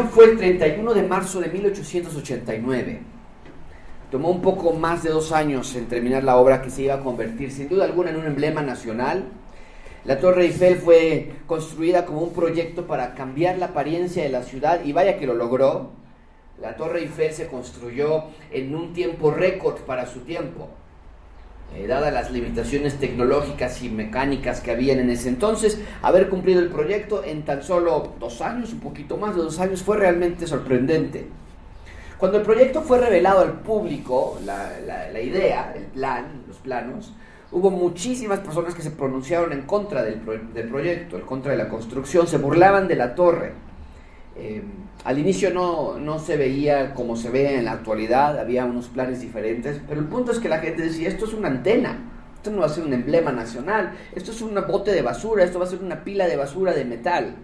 fue el 31 de marzo de 1889. Tomó un poco más de dos años en terminar la obra que se iba a convertir sin duda alguna en un emblema nacional. La Torre Eiffel fue construida como un proyecto para cambiar la apariencia de la ciudad y vaya que lo logró. La Torre Eiffel se construyó en un tiempo récord para su tiempo. Eh, dadas las limitaciones tecnológicas y mecánicas que habían en ese entonces, haber cumplido el proyecto en tan solo dos años, un poquito más de dos años, fue realmente sorprendente. Cuando el proyecto fue revelado al público, la, idea, el plan, los planos, hubo muchísimas personas que se pronunciaron en contra del, del proyecto, en contra de la construcción, se burlaban de la torre. Eh, al inicio no, no, se veía como se ve en la actualidad, había unos planes diferentes, pero el punto es que la gente decía, esto es una antena, esto no va a ser un emblema nacional, esto es un bote de basura, esto va a ser una pila de basura de metal.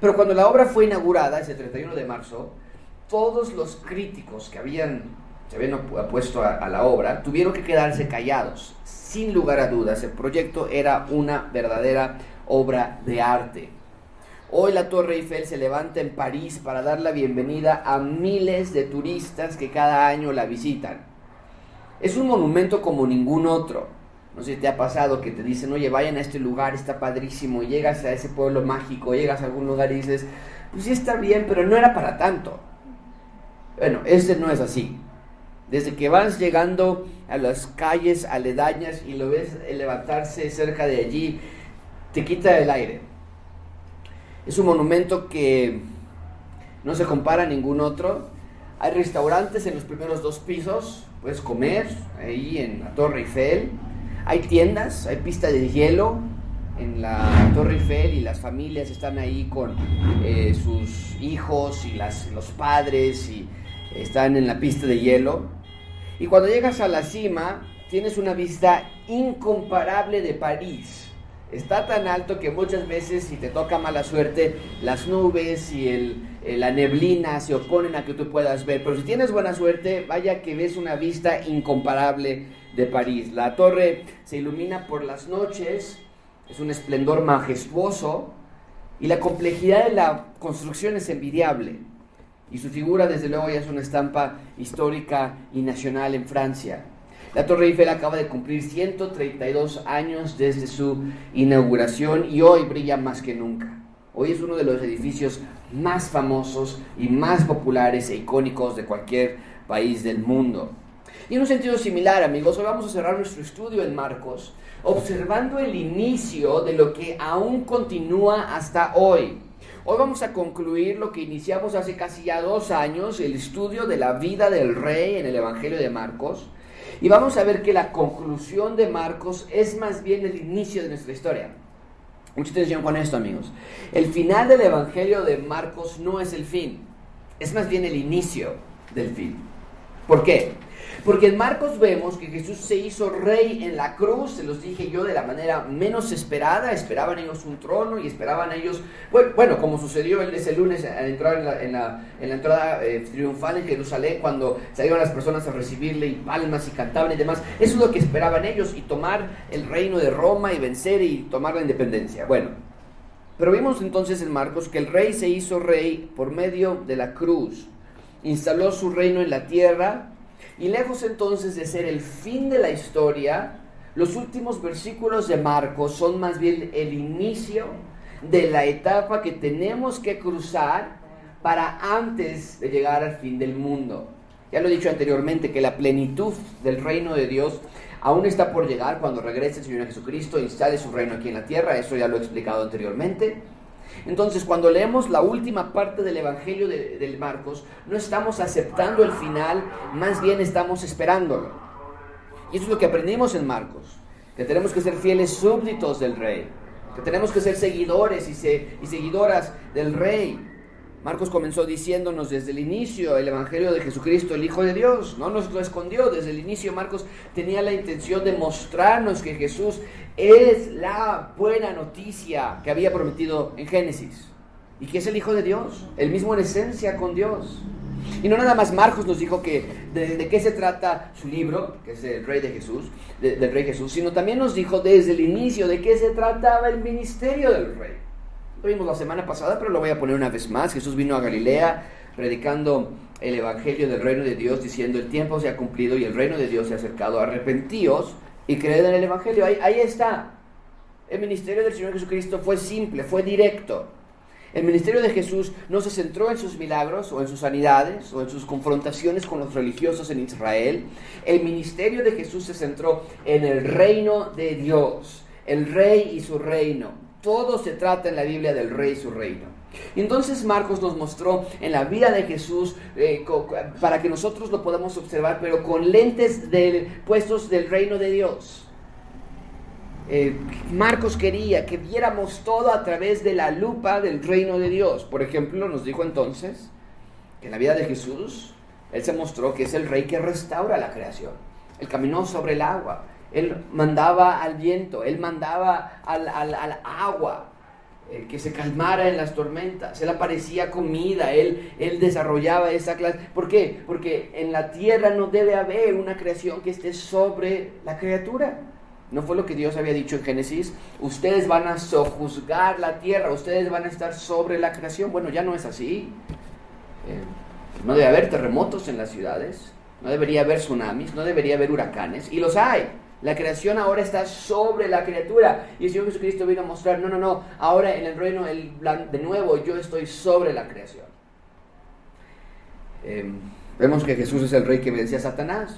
Pero cuando la obra fue inaugurada, ese 31 de marzo, todos los críticos que habían, se habían opuesto a la obra tuvieron que quedarse callados. Sin lugar a dudas, el proyecto era una verdadera obra de arte. Hoy la Torre Eiffel se levanta en París para dar la bienvenida a miles de turistas que cada año la visitan. Es un monumento como ningún otro. No sé si te ha pasado que te dicen, oye, vayan a este lugar, está padrísimo, y llegas a ese pueblo mágico, llegas a algún lugar y dices, pues sí está bien, pero no era para tanto. Bueno, este no es así. Desde que vas llegando a las calles aledañas y lo ves levantarse cerca de allí, te quita el aire es un monumento que no se compara a ningún otro. Hay restaurantes en los primeros dos pisos, puedes comer ahí en la Torre Eiffel. Hay tiendas, hay pista de hielo en la Torre Eiffel y las familias están ahí con eh, sus hijos y las, los padres y están en la pista de hielo. Y cuando llegas a la cima, tienes una vista incomparable de París está tan alto que muchas veces si te toca mala suerte, las nubes y el, eh, la neblina se oponen a que tú puedas ver. Pero si tienes buena suerte, vaya que ves una vista incomparable de París. La torre se ilumina por las noches, es un esplendor majestuoso y la complejidad de la construcción es envidiable. Y su figura desde luego ya es una estampa histórica y nacional en Francia. La Torre Eiffel acaba de cumplir 132 años desde su inauguración y hoy brilla más que nunca. Hoy es uno de los edificios más famosos y más populares e icónicos de cualquier país del mundo. Y en un sentido similar, amigos, hoy vamos a cerrar nuestro estudio en Marcos, observando el inicio de lo que aún continúa hasta hoy. Hoy vamos a concluir lo que iniciamos hace casi ya dos años, el estudio de la vida del rey en el Evangelio de Marcos. Y vamos a ver que la conclusión de Marcos es más bien el inicio de nuestra historia. Mucha atención con esto, amigos. El final del Evangelio de Marcos no es el fin, es más bien el inicio del fin. ¿Por qué? Porque en Marcos vemos que Jesús se hizo rey en la cruz, se los dije yo de la manera menos esperada, esperaban ellos un trono y esperaban ellos, bueno, como sucedió ese lunes al entrar en la, entrada eh, triunfal en Jerusalén, cuando salieron las personas a recibirle y palmas y cantaban y demás, eso es lo que esperaban ellos y tomar el reino de Roma y vencer y tomar la independencia. Bueno, pero vimos entonces en Marcos que el rey se hizo rey por medio de la cruz, instaló su reino en la tierra, y lejos entonces de ser el fin de la historia, los últimos versículos de Marcos son más bien el inicio de la etapa que tenemos que cruzar para antes de llegar al fin del mundo. Ya lo he dicho anteriormente, que la plenitud del reino de Dios aún está por llegar cuando regrese el Señor Jesucristo e instale su reino aquí en la tierra, eso ya lo he explicado anteriormente. Entonces, cuando leemos la última parte del Evangelio de, Marcos, no estamos aceptando el final, más bien estamos esperándolo. Y eso es lo que aprendimos en Marcos, que tenemos que ser fieles súbditos del Rey, que tenemos que ser seguidores y seguidoras del Rey. Marcos comenzó diciéndonos desde el inicio el Evangelio de Jesucristo, el Hijo de Dios. No nos lo escondió. Desde el inicio Marcos tenía la intención de mostrarnos que Jesús es la buena noticia que había prometido en Génesis. Y que es el Hijo de Dios, el mismo en esencia con Dios. Y no nada más Marcos nos dijo que de, qué se trata su libro, que es el Rey de Jesús, del Rey Jesús, sino también nos dijo desde el inicio de qué se trataba el ministerio del Rey. Lo vimos la semana pasada, pero lo voy a poner una vez más. Jesús vino a Galilea predicando el Evangelio del reino de Dios, diciendo el tiempo se ha cumplido y el reino de Dios se ha acercado. Arrepentíos y creed en el Evangelio. Ahí, ahí está. El ministerio del Señor Jesucristo fue simple, fue directo. El ministerio de Jesús no se centró en sus milagros o en sus sanidades o en sus confrontaciones con los religiosos en Israel. El ministerio de Jesús se centró en el reino de Dios, el rey y su reino. Todo se trata en la Biblia del rey y su reino. Entonces Marcos nos mostró en la vida de Jesús eh, para que nosotros lo podamos observar, pero con lentes puestos del reino de Dios. Eh, Marcos quería que viéramos todo a través de la lupa del reino de Dios. Por ejemplo, nos dijo entonces que en la vida de Jesús, Él se mostró que es el rey que restaura la creación. Él caminó sobre el agua, Él mandaba al viento, Él mandaba al, al agua, eh, que se calmara en las tormentas. Él aparecía comida, él, él desarrollaba esa clase. ¿Por qué? Porque en la tierra no debe haber una creación que esté sobre la criatura. ¿No fue lo que Dios había dicho en Génesis? Ustedes van a sojuzgar la tierra, ustedes van a estar sobre la creación. Bueno, ya no es así. Eh, no debe haber terremotos en las ciudades, no debería haber tsunamis, no debería haber huracanes, y los hay. La creación ahora está sobre la criatura. Y el Señor Jesucristo vino a mostrar, no, no, no, ahora en el reino el, de nuevo yo estoy sobre la creación. Em, vemos que Jesús es el rey que vencía a Satanás.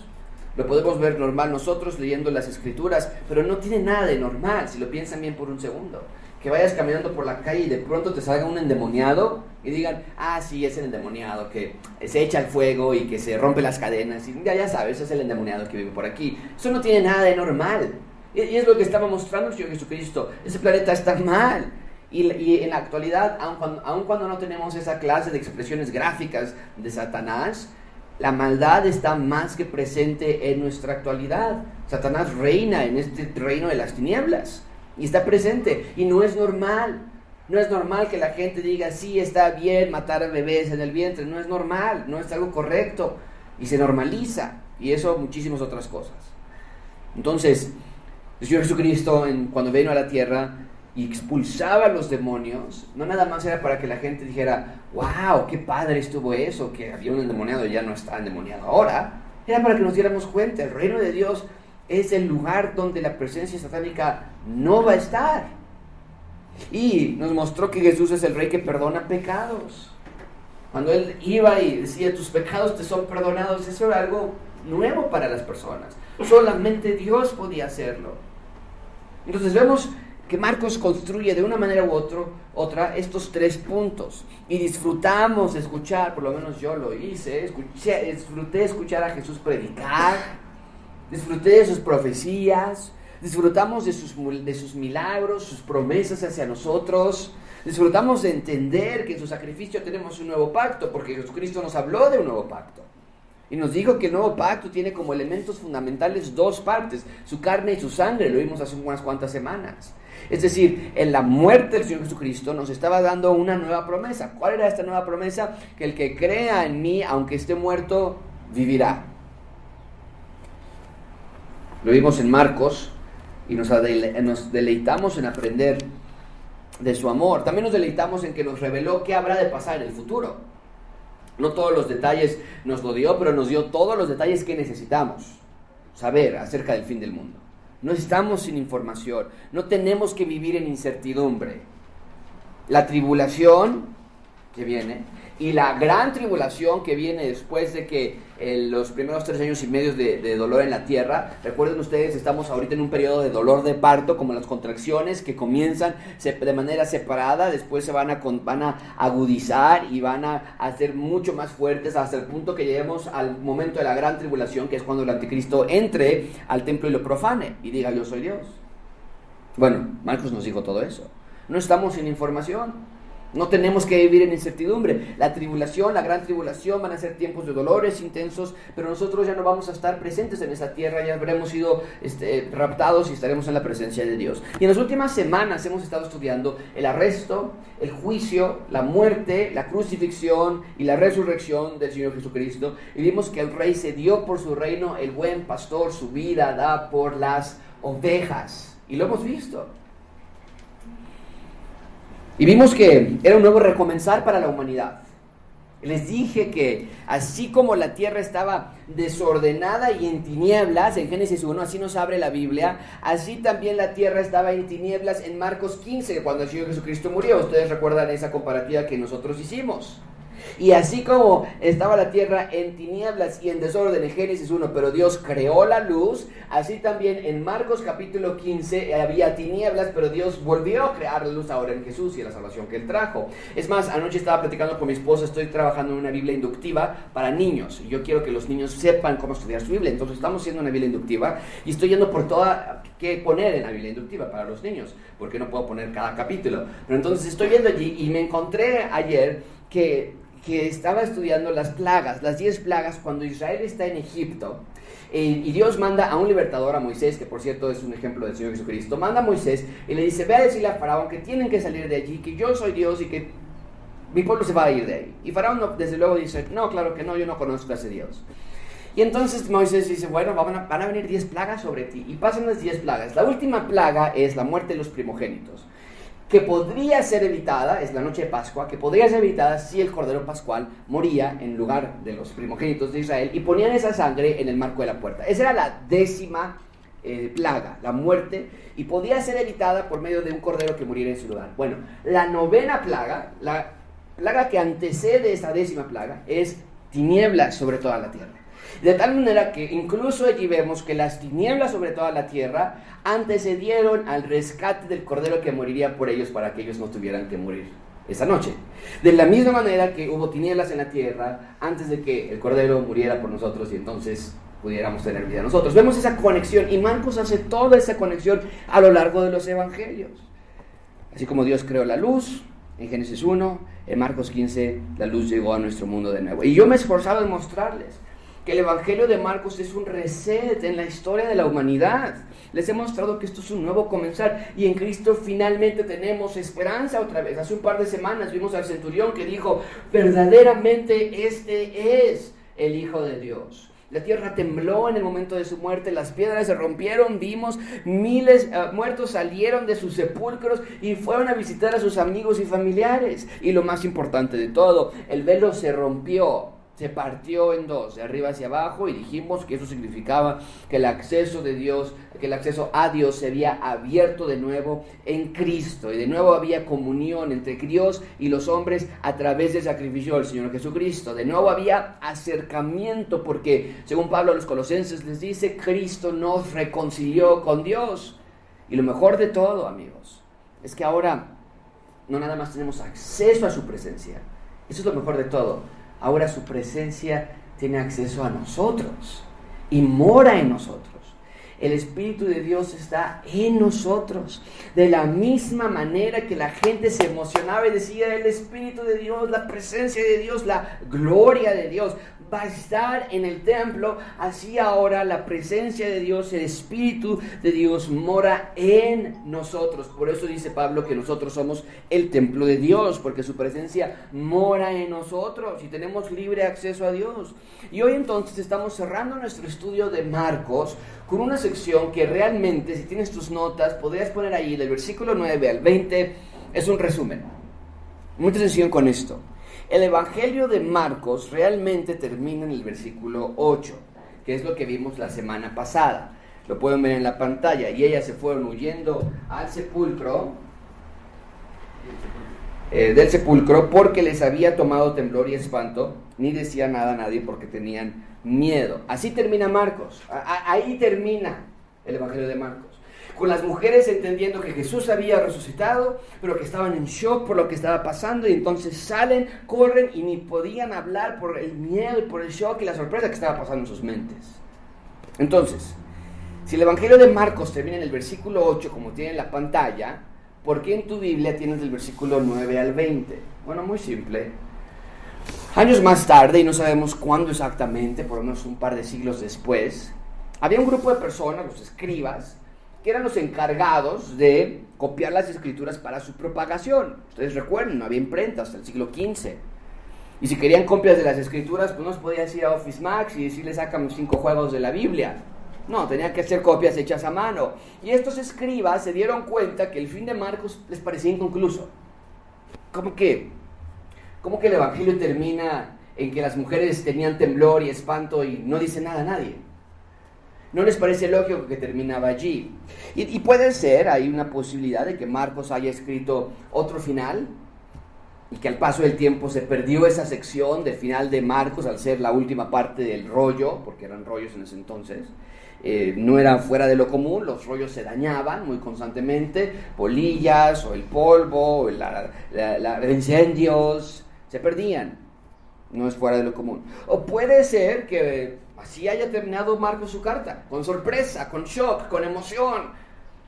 Lo podemos ver normal nosotros leyendo las escrituras, pero no tiene nada de normal si lo piensan bien por un segundo que vayas caminando por la calle y de pronto te salga un endemoniado y digan, ah, sí, es el endemoniado que se echa el fuego y que se rompe las cadenas. Y ya, ya sabes, es el endemoniado que vive por aquí. Eso no tiene nada de normal. Y, es lo que estaba mostrando el Señor Jesucristo. Ese planeta está mal. Y, en la actualidad, aun cuando, aun cuando no tenemos esa clase de expresiones gráficas de Satanás, la maldad está más que presente en nuestra actualidad. Satanás reina en este reino de las tinieblas y está presente y no es normal. No es normal que la gente diga, sí, está bien matar a bebés en el vientre. No es normal, no es algo correcto. Y se normaliza. Y eso muchísimas otras cosas. Entonces, el Señor Jesucristo, cuando vino a la tierra y expulsaba a los demonios, no nada más era para que la gente dijera, wow, qué padre estuvo eso, que había un endemoniado y ya no está endemoniado ahora. Era para que nos diéramos cuenta, el reino de Dios es el lugar donde la presencia satánica no va a estar. Y nos mostró que Jesús es el rey que perdona pecados. Cuando él iba y decía, tus pecados te son perdonados, eso era algo nuevo para las personas. Solamente Dios podía hacerlo. Entonces vemos que Marcos construye de una manera u otra estos tres puntos. Y disfrutamos escuchar, por lo menos yo lo hice, escuché, disfruté escuchar a Jesús predicar, disfruté de sus profecías, disfrutamos de sus, de sus milagros, sus promesas hacia nosotros, disfrutamos de entender que en su sacrificio tenemos un nuevo pacto, porque Jesucristo nos habló de un nuevo pacto. Y nos dijo que el nuevo pacto tiene como elementos fundamentales dos partes, su carne y su sangre, lo vimos hace unas cuantas semanas. Es decir, en la muerte del Señor Jesucristo nos estaba dando una nueva promesa. ¿Cuál era esta nueva promesa? Que el que crea en mí, aunque esté muerto, vivirá. Lo vimos en Marcos y nos, deleitamos en aprender de su amor. También nos deleitamos en que nos reveló qué habrá de pasar en el futuro. No todos los detalles nos lo dio, pero nos dio todos los detalles que necesitamos saber acerca del fin del mundo. No estamos sin información, no tenemos que vivir en incertidumbre. La tribulación que viene y la gran tribulación que viene después de que eh, los primeros tres años y medio de, dolor en la tierra, recuerden ustedes, estamos ahorita en un periodo de dolor de parto, como las contracciones que comienzan de manera separada, después se van a, van a agudizar y van a hacer mucho más fuertes hasta el punto que lleguemos al momento de la gran tribulación, que es cuando el anticristo entre al templo y lo profane y diga yo soy Dios. Bueno, Marcos nos dijo todo eso. No estamos sin información. No tenemos que vivir en incertidumbre. La tribulación, la gran tribulación van a ser tiempos de dolores intensos, pero nosotros ya no vamos a estar presentes en esa tierra, ya habremos sido este, raptados y estaremos en la presencia de Dios. Y en las últimas semanas hemos estado estudiando el arresto, el juicio, la muerte, la crucifixión y la resurrección del Señor Jesucristo. Y vimos que el rey se dio por su reino, el buen pastor su vida da por las ovejas. Y lo hemos visto. Y vimos que era un nuevo recomenzar para la humanidad. Les dije que así como la tierra estaba desordenada y en tinieblas, en Génesis 1, así nos abre la Biblia, así también la tierra estaba en tinieblas en Marcos 15, cuando el Señor Jesucristo murió. Ustedes recuerdan esa comparativa que nosotros hicimos. Y así como estaba la tierra en tinieblas y en desorden en Génesis 1, pero Dios creó la luz, así también en Marcos capítulo 15 había tinieblas, pero Dios volvió a crear la luz ahora en Jesús y la salvación que Él trajo. Es más, anoche estaba platicando con mi esposa, estoy trabajando en una Biblia inductiva para niños. Yo quiero que los niños sepan cómo estudiar su Biblia. Entonces estamos haciendo una Biblia inductiva y estoy yendo por toda qué poner en la Biblia inductiva para los niños, porque no puedo poner cada capítulo. Pero entonces estoy viendo allí y me encontré ayer que que estaba estudiando las plagas, las diez plagas, cuando Israel está en Egipto. Eh, y Dios manda a un libertador, a Moisés, que por cierto es un ejemplo del Señor Jesucristo, manda a Moisés y le dice, ve a decirle a Faraón que tienen que salir de allí, que yo soy Dios y que mi pueblo se va a ir de ahí. Y Faraón desde luego dice, no, claro que no, yo no conozco a ese Dios. Y entonces Moisés dice, bueno, van a, van a venir diez plagas sobre ti. Y pasan las diez plagas. La última plaga es la muerte de los primogénitos que podría ser evitada, es la noche de Pascua, que podría ser evitada si el Cordero Pascual moría en lugar de los primogénitos de Israel y ponían esa sangre en el marco de la puerta. Esa era la décima eh, plaga, la muerte, y podía ser evitada por medio de un cordero que muriera en su lugar. Bueno, la novena plaga, la plaga que antecede esa décima plaga, es tinieblas sobre toda la tierra. De tal manera que incluso allí vemos que las tinieblas sobre toda la tierra antecedieron al rescate del Cordero que moriría por ellos para que ellos no tuvieran que morir esa noche. De la misma manera que hubo tinieblas en la tierra antes de que el Cordero muriera por nosotros y entonces pudiéramos tener vida nosotros. Vemos esa conexión y Marcos hace toda esa conexión a lo largo de los evangelios. Así como Dios creó la luz en Génesis 1, en Marcos 15 la luz llegó a nuestro mundo de nuevo. Y yo me he esforzado en mostrarles el Evangelio de Marcos es un reset en la historia de la humanidad. Les he mostrado que esto es un nuevo comenzar y en Cristo finalmente tenemos esperanza otra vez. Hace un par de semanas vimos al centurión que dijo, verdaderamente este es el Hijo de Dios. La tierra tembló en el momento de su muerte, las piedras se rompieron, vimos miles de ah, muertos salieron de sus sepulcros y fueron a visitar a sus amigos y familiares. Y lo más importante de todo, el velo se rompió se partió en dos, de arriba hacia abajo, y dijimos que eso significaba que el acceso de Dios, que el acceso a Dios se había abierto de nuevo en Cristo, y de nuevo había comunión entre Dios y los hombres a través del sacrificio del Señor Jesucristo. De nuevo había acercamiento, porque según Pablo a los colosenses les dice, Cristo nos reconcilió con Dios. Y lo mejor de todo, amigos, es que ahora no nada más tenemos acceso a su presencia, eso es lo mejor de todo ahora su presencia tiene acceso a nosotros y mora en nosotros. El Espíritu de Dios está en nosotros. De la misma manera que la gente se emocionaba y decía, el Espíritu de Dios, la presencia de Dios, la gloria de Dios va a estar en el templo, así ahora la presencia de Dios, el Espíritu de Dios mora en nosotros. Por eso dice Pablo que nosotros somos el templo de Dios, porque su presencia mora en nosotros y tenemos libre acceso a Dios. Y hoy entonces estamos cerrando nuestro estudio de Marcos con una sección que realmente, si tienes tus notas, podrías poner ahí del versículo 9 al 20, es un resumen. Mucha atención con esto. El Evangelio de Marcos realmente termina en el versículo 8, que es lo que vimos la semana pasada. Lo pueden ver en la pantalla. Y ellas se fueron huyendo al sepulcro, eh, del sepulcro, porque les había tomado temblor y espanto, ni decía nada a nadie porque tenían miedo. Así termina Marcos. ahí termina el Evangelio de Marcos con las mujeres entendiendo que Jesús había resucitado, pero que estaban en shock por lo que estaba pasando y entonces salen, corren y ni podían hablar por el miedo por el shock y la sorpresa que estaba pasando en sus mentes. Entonces, si el Evangelio de Marcos termina en el versículo 8 como tiene en la pantalla, ¿por qué en tu Biblia tienes del versículo 9 al 20? Bueno, muy simple. Años más tarde, y no sabemos cuándo exactamente, por lo menos un par de siglos después, había un grupo de personas, los escribas, que eran los encargados de copiar las escrituras para su propagación. Ustedes recuerden, no había imprenta hasta el siglo XV. Y si querían copias de las escrituras, pues no se podía ir a Office Max y decirle sacan cinco juegos de la Biblia. No, tenían que hacer copias hechas a mano. Y estos escribas se dieron cuenta que el fin de Marcos les parecía inconcluso. ¿Cómo que? ¿Cómo que el Evangelio termina en que las mujeres tenían temblor y espanto y no dice nada a nadie? ¿No les parece lógico que terminaba allí? Y, puede ser, hay una posibilidad de que Marcos haya escrito otro final y que al paso del tiempo se perdió esa sección del final de Marcos al ser la última parte del rollo, porque eran rollos en ese entonces. Eh, no era fuera de lo común, los rollos se dañaban muy constantemente, polillas o el polvo, o la, incendios, se perdían. No es fuera de lo común. O puede ser que así haya terminado Marcos su carta, con sorpresa, con shock, con emoción.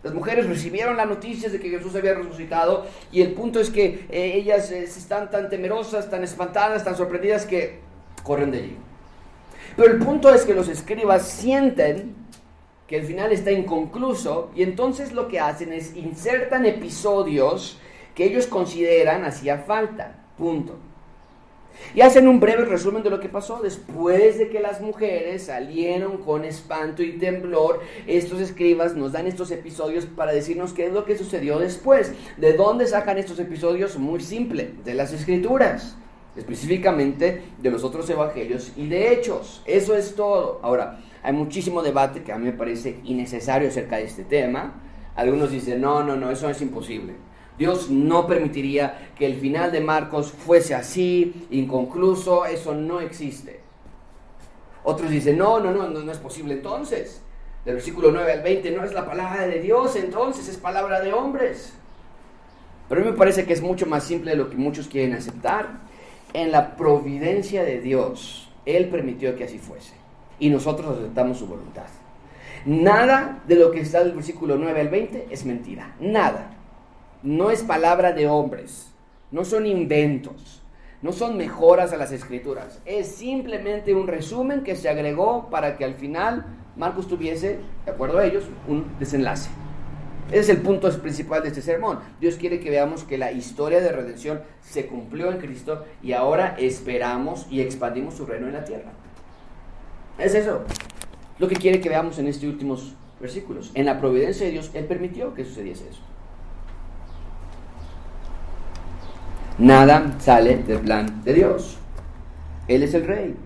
Las mujeres recibieron las noticias de que Jesús había resucitado y el punto es que eh, ellas eh, están tan temerosas, tan espantadas, tan sorprendidas que corren de allí. Pero el punto es que los escribas sienten que el final está inconcluso y entonces lo que hacen es insertan episodios que ellos consideran hacía falta. Punto. Y hacen un breve resumen de lo que pasó. Después de que las mujeres salieron con espanto y temblor, estos escribas nos dan estos episodios para decirnos qué es lo que sucedió después. ¿De dónde sacan estos episodios? Muy simple, de las escrituras. Específicamente de los otros evangelios y de hechos. Eso es todo. Ahora, hay muchísimo debate que a mí me parece innecesario acerca de este tema. Algunos dicen, no, no, no, eso es imposible. Dios no permitiría que el final de Marcos fuese así, inconcluso, eso no existe. Otros dicen, no, no, no, no, es posible entonces. Del versículo 9 al 20 no es la palabra de Dios, entonces es palabra de hombres. Pero a mí me parece que es mucho más simple de lo que muchos quieren aceptar. En la providencia de Dios, Él permitió que así fuese y nosotros aceptamos su voluntad. Nada de lo que está del versículo 9 al 20 es mentira. Nada. No es palabra de hombres. No son inventos. No son mejoras a las escrituras. Es simplemente un resumen que se agregó para que al final Marcos tuviese, de acuerdo a ellos, un desenlace. Ese es el punto principal de este sermón. Dios quiere que veamos que la historia de redención se cumplió en Cristo y ahora esperamos y expandimos su reino en la tierra. Es eso. Lo que quiere que veamos en estos últimos versículos. En la providencia de Dios, Él permitió que sucediese eso. Nada sale del plan de Dios. Él es el rey.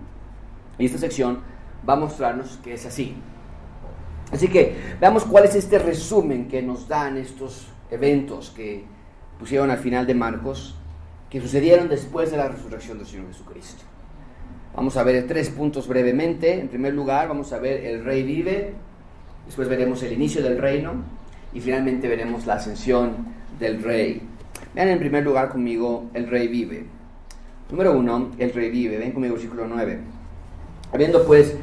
Y esta sección va a mostrarnos que es así. Así que veamos cuál es este resumen que nos dan estos eventos que pusieron al final de Marcos, que sucedieron después de la resurrección del Señor Jesucristo. Vamos a ver tres puntos brevemente. En primer lugar, vamos a ver el rey vive, después veremos el inicio del reino y finalmente veremos la ascensión del rey. Vean en primer lugar conmigo, el rey vive. Número uno, el rey vive. Ven conmigo, versículo 9. Habiendo pues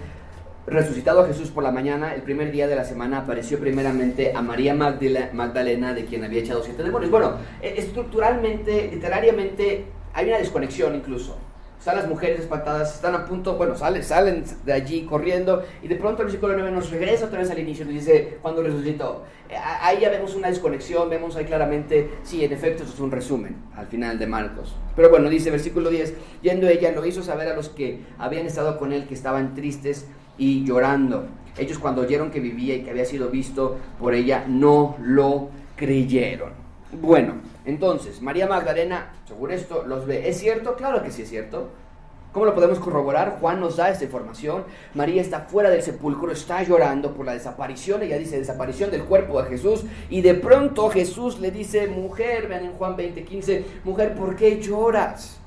resucitado a Jesús por la mañana, el primer día de la semana apareció primeramente a María Magdalena, de quien había echado siete demonios. Bueno, e-, estructuralmente, literariamente, hay una desconexión incluso están las mujeres espantadas, están a punto, bueno, salen, salen de allí corriendo y de pronto el versículo 9 nos regresa otra vez al inicio, nos dice cuando resucitó. Eh, ahí ya vemos una desconexión, vemos ahí claramente, sí, en efecto, eso es un resumen al final de Marcos. Pero bueno, dice versículo 10, yendo ella lo hizo saber a los que habían estado con él que estaban tristes y llorando. Ellos cuando oyeron que vivía y que había sido visto por ella, no lo creyeron. Bueno, entonces, María Magdalena, según esto, los ve. ¿Es cierto? Claro que sí es cierto. ¿Cómo lo podemos corroborar? Juan nos da esta información. María está fuera del sepulcro, está llorando por la desaparición. Ella dice desaparición del cuerpo de Jesús. Y de pronto Jesús le dice, mujer, vean en Juan 20:15, mujer, ¿por qué lloras?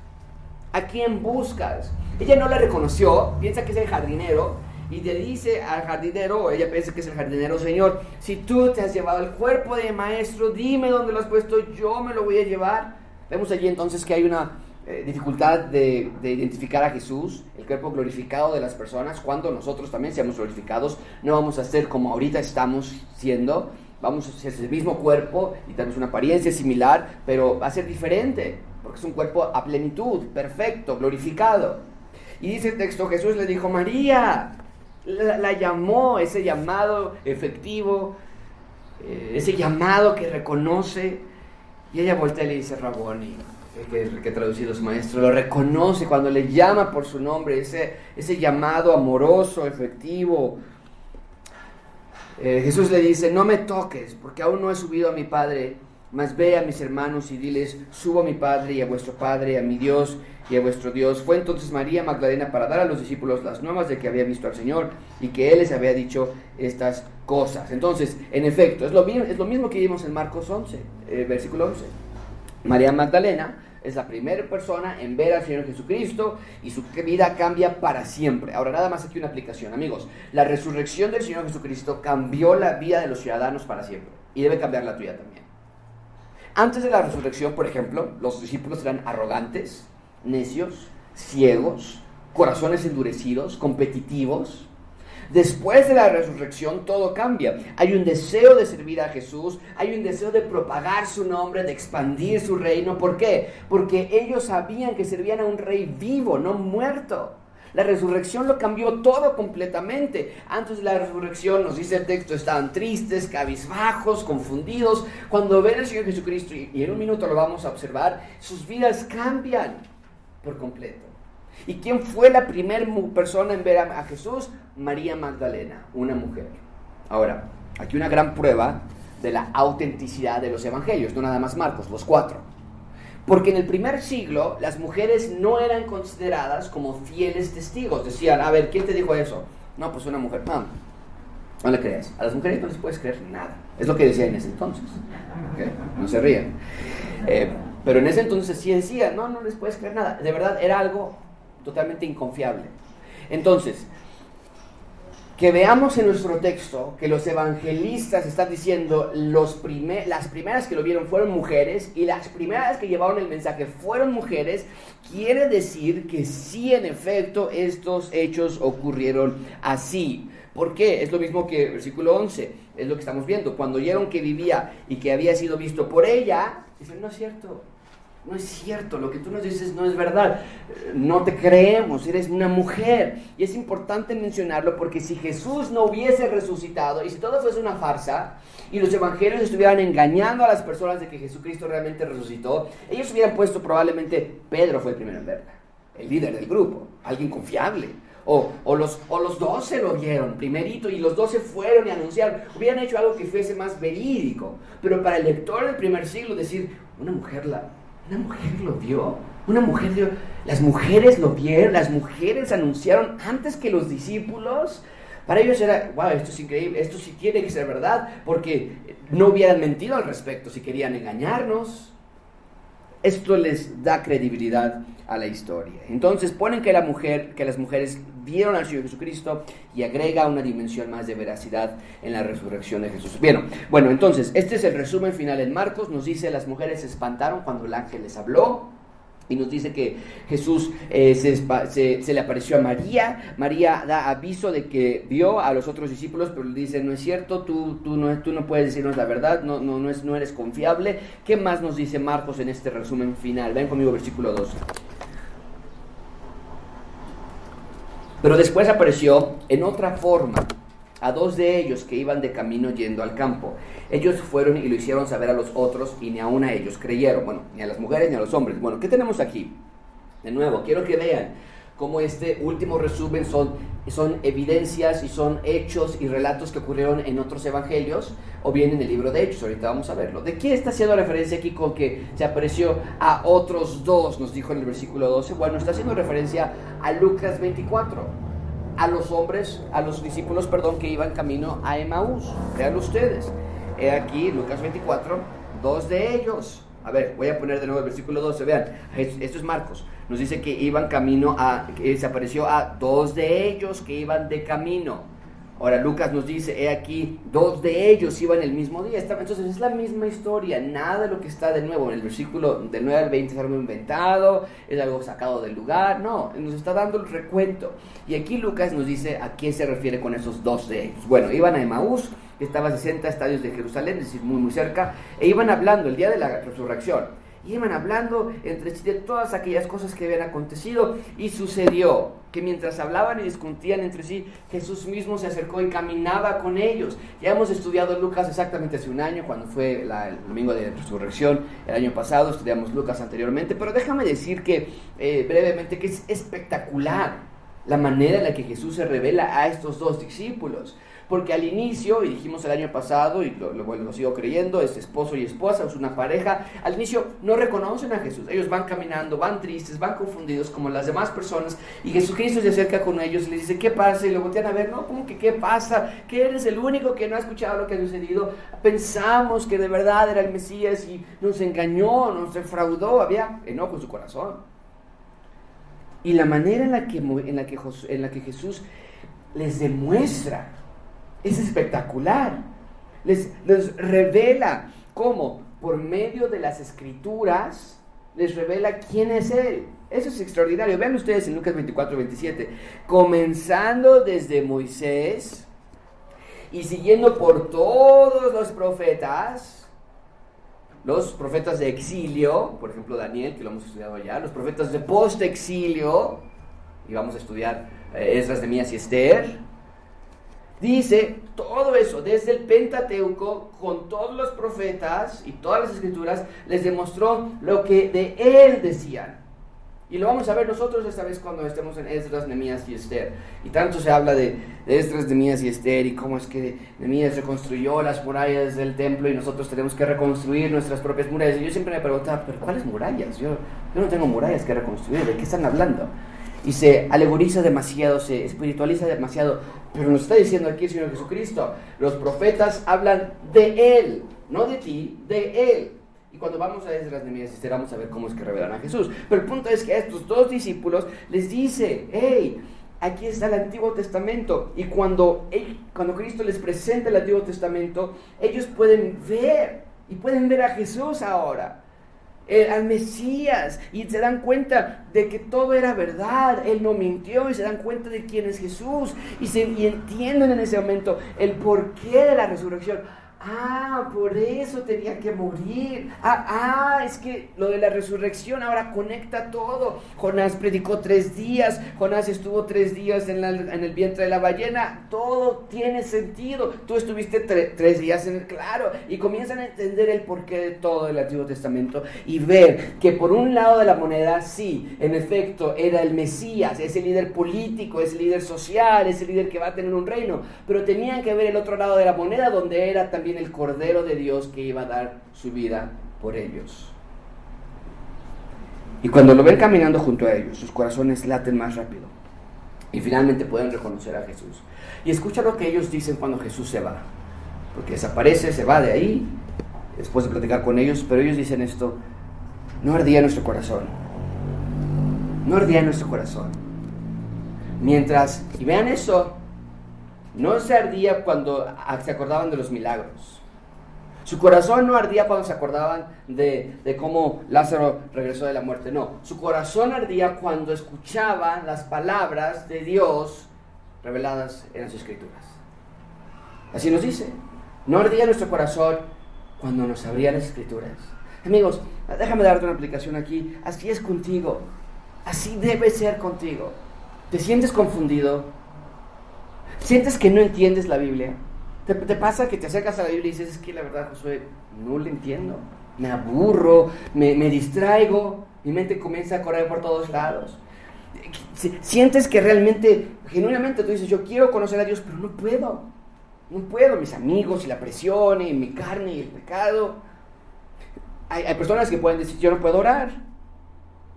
¿A quién buscas? Ella no la reconoció, piensa que es el jardinero, y le dice al jardinero, ella piensa que es el jardinero, Señor, si tú te has llevado el cuerpo de maestro, dime dónde lo has puesto, yo me lo voy a llevar. Vemos allí entonces que hay una eh, dificultad de, identificar a Jesús, el cuerpo glorificado de las personas, cuando nosotros también seamos glorificados, no vamos a ser como ahorita estamos siendo, vamos a ser el mismo cuerpo y tenemos una apariencia similar, pero va a ser diferente, porque es un cuerpo a plenitud, perfecto, glorificado. Y dice el texto, Jesús le dijo, María, la, llamó, ese llamado efectivo, eh, ese llamado que reconoce, y ella voltea y le dice Raboni, que, que traducido es maestro, lo reconoce cuando le llama por su nombre, ese, ese llamado amoroso, efectivo. Eh, Jesús le dice, no me toques, porque aún no he subido a mi Padre, Mas ve a mis hermanos y diles, subo a mi Padre y a vuestro Padre, a mi Dios y a vuestro Dios. Fue entonces María Magdalena para dar a los discípulos las nuevas de que había visto al Señor y que Él les había dicho estas cosas. Entonces, en efecto, es lo, es lo mismo que vimos en Marcos 11, eh, versículo 11. María Magdalena es la primera persona en ver al Señor Jesucristo y su vida cambia para siempre. Ahora, nada más aquí una aplicación, amigos. La resurrección del Señor Jesucristo cambió la vida de los ciudadanos para siempre y debe cambiar la tuya también. Antes de la resurrección, por ejemplo, los discípulos eran arrogantes, necios, ciegos, corazones endurecidos, competitivos. Después de la resurrección todo cambia. Hay un deseo de servir a Jesús, hay un deseo de propagar su nombre, de expandir su reino. ¿Por qué? Porque ellos sabían que servían a un rey vivo, no muerto. La resurrección lo cambió todo completamente. Antes de la resurrección, nos dice el texto, estaban tristes, cabizbajos, confundidos. Cuando ven al Señor Jesucristo, y en un minuto lo vamos a observar, sus vidas cambian por completo. ¿Y quién fue la primera persona en ver a, Jesús? María Magdalena, una mujer. Ahora, aquí una gran prueba de la autenticidad de los evangelios, no nada más Marcos, los cuatro. Porque en el primer siglo las mujeres no eran consideradas como fieles testigos. Decían, a ver, ¿quién te dijo eso? No, pues una mujer. No, no le creas. A las mujeres no les puedes creer nada. Es lo que decía en ese entonces. No se rían. Eh, pero en ese entonces sí decía, no, no les puedes creer nada. De verdad, era algo totalmente inconfiable. Entonces, que veamos en nuestro texto que los evangelistas están diciendo las primeras que lo vieron fueron mujeres y las primeras que llevaron el mensaje fueron mujeres, quiere decir que sí en efecto estos hechos ocurrieron así. ¿Por qué? Es lo mismo que versículo 11, es lo que estamos viendo. Cuando oyeron que vivía y que había sido visto por ella, dicen, no es cierto, no es cierto, lo que tú nos dices no es verdad. No te creemos, eres una mujer. Y es importante mencionarlo porque si Jesús no hubiese resucitado y si todo fuese una farsa y los evangelios estuvieran engañando a las personas de que Jesucristo realmente resucitó, ellos hubieran puesto probablemente Pedro fue el primero en verla, el líder del grupo, alguien confiable. O, o, los, o los doce lo vieron primerito y los doce fueron y anunciaron. Hubieran hecho algo que fuese más verídico. Pero para el lector del primer siglo decir, una mujer la, una mujer lo vio. Una mujer dio. Las mujeres lo vieron. Las mujeres anunciaron antes que los discípulos. Para ellos era, wow, esto es increíble. Esto sí tiene que ser verdad. Porque no hubieran mentido al respecto si querían engañarnos. Esto les da credibilidad a la historia. Entonces ponen que la mujer, que las mujeres vieron al Señor Jesucristo y agrega una dimensión más de veracidad en la resurrección de Jesús. Bien, bueno, entonces este es el resumen final en Marcos. Nos dice las mujeres se espantaron cuando el ángel les habló. Y nos dice que Jesús eh, se, le apareció a María. María da aviso de que vio a los otros discípulos, pero le dice, no es cierto, tú, tú, no, tú no puedes decirnos la verdad, no, no, no, es, no eres confiable. ¿Qué más nos dice Marcos en este resumen final? Ven conmigo, versículo 12. Pero después apareció en otra forma a dos de ellos que iban de camino yendo al campo. Ellos fueron y lo hicieron saber a los otros y ni aun a ellos creyeron. Bueno, ni a las mujeres ni a los hombres. Bueno, ¿qué tenemos aquí? De nuevo, quiero que vean cómo este último resumen son, son evidencias y son hechos y relatos que ocurrieron en otros evangelios o bien en el libro de Hechos. Ahorita vamos a verlo. ¿De qué está haciendo referencia aquí con que se apareció a otros dos? Nos dijo en el versículo 12. Bueno, está haciendo referencia a Lucas 24. A los hombres, a los discípulos, perdón, que iban camino a Emaús. Vean ustedes. He aquí, Lucas 24, dos de ellos. A ver, voy a poner de nuevo el versículo 12. Vean, esto es Marcos nos dice que iban camino a, que se apareció a dos de ellos que iban de camino. Ahora Lucas nos dice, he aquí, dos de ellos iban el mismo día. Entonces es la misma historia, nada de lo que está de nuevo en el versículo del 9 al 20 es algo inventado, es algo sacado del lugar, no, nos está dando el recuento. Y aquí Lucas nos dice a quién se refiere con esos dos de ellos. Bueno, iban a Emaús, que estaba a 60 estadios de Jerusalén, es decir, muy muy cerca, e iban hablando el día de la resurrección y iban hablando entre sí de todas aquellas cosas que habían acontecido. Y sucedió que mientras hablaban y discutían entre sí, Jesús mismo se acercó y caminaba con ellos. Ya hemos estudiado Lucas exactamente hace un año, cuando fue el domingo de resurrección, el año pasado, estudiamos Lucas anteriormente, pero déjame decir que eh, brevemente que es espectacular la manera en la que Jesús se revela a estos dos discípulos. Porque al inicio, y dijimos el año pasado, y lo, lo, sigo creyendo, es esposo y esposa, es una pareja, al inicio no reconocen a Jesús. Ellos van caminando, van tristes, van confundidos como las demás personas, y Jesucristo se acerca con ellos y les dice, ¿qué pasa? Y lo voltean a ver, no, ¿cómo que qué pasa? Que eres el único que no ha escuchado lo que ha sucedido. Pensamos que de verdad era el Mesías y nos engañó, nos defraudó, había enojo en su corazón. Y la manera en la que, en la que, en la que Jesús les demuestra es espectacular. Les, revela cómo, por medio de las escrituras, les revela quién es Él. Eso es extraordinario. Vean ustedes en Lucas 24, 27. Comenzando desde Moisés y siguiendo por todos los profetas, los profetas de exilio, por ejemplo Daniel, que lo hemos estudiado allá, los profetas de post-exilio, y vamos a estudiar eh, Esdras, Mías y Esther, Dice todo eso, desde el Pentateuco, con todos los profetas y todas las escrituras, les demostró lo que de él decían. Y lo vamos a ver nosotros esta vez cuando estemos en Esdras, Nemías y Esther. Y tanto se habla de, de Esdras, Nemías y Esther y cómo es que Nemías reconstruyó las murallas del templo y nosotros tenemos que reconstruir nuestras propias murallas. Y yo siempre me preguntaba, ¿pero cuáles murallas? Yo, yo no tengo murallas que reconstruir, ¿de qué están hablando? y se alegoriza demasiado, se espiritualiza demasiado. Pero nos está diciendo aquí el Señor Jesucristo, los profetas hablan de Él, no de ti, de Él. Y cuando vamos a las Nehemías vamos a ver cómo es que revelan a Jesús. Pero el punto es que a estos dos discípulos les dice, hey, aquí está el Antiguo Testamento. Y cuando, cuando Cristo les presenta el Antiguo Testamento, ellos pueden ver y pueden ver a Jesús ahora. Eh, al Mesías y se dan cuenta de que todo era verdad, Él no mintió y se dan cuenta de quién es Jesús y, se, y entienden en ese momento el porqué de la resurrección. Ah, por eso tenía que morir. Ah, ah, es que lo de la resurrección ahora conecta todo. Jonás predicó tres días, Jonás estuvo tres días en, el vientre de la ballena. Todo tiene sentido. Tú estuviste tres días en el claro y comienzan a entender el porqué de todo el Antiguo Testamento y ver que por un lado de la moneda, sí, en efecto, era el Mesías, ese líder político, ese líder social, ese líder que va a tener un reino, pero tenían que ver el otro lado de la moneda donde era también el Cordero de Dios que iba a dar su vida por ellos. Y cuando lo ven caminando junto a ellos, sus corazones laten más rápido. Y finalmente pueden reconocer a Jesús. Y escucha lo que ellos dicen cuando Jesús se va. Porque desaparece, se va de ahí, después de platicar con ellos, pero ellos dicen esto, no ardía nuestro corazón. No ardía nuestro corazón. Mientras, y vean eso, no se ardía cuando se acordaban de los milagros. Su corazón no ardía cuando se acordaban de, cómo Lázaro regresó de la muerte. No, su corazón ardía cuando escuchaban las palabras de Dios reveladas en las escrituras. Así nos dice. No ardía nuestro corazón cuando nos abrían las escrituras. Amigos, déjame darte una aplicación aquí. Así es contigo. Así debe ser contigo. ¿Te sientes confundido? ¿Sientes que no entiendes la Biblia? ¿Te, pasa que te acercas a la Biblia y dices, es que la verdad, Josué, no la entiendo? Me aburro, me, distraigo, mi mente comienza a correr por todos lados. Sientes que realmente, genuinamente tú dices, yo quiero conocer a Dios, pero no puedo. No puedo, mis amigos y la presión y mi carne y el pecado. Hay, hay personas que pueden decir, yo no puedo orar.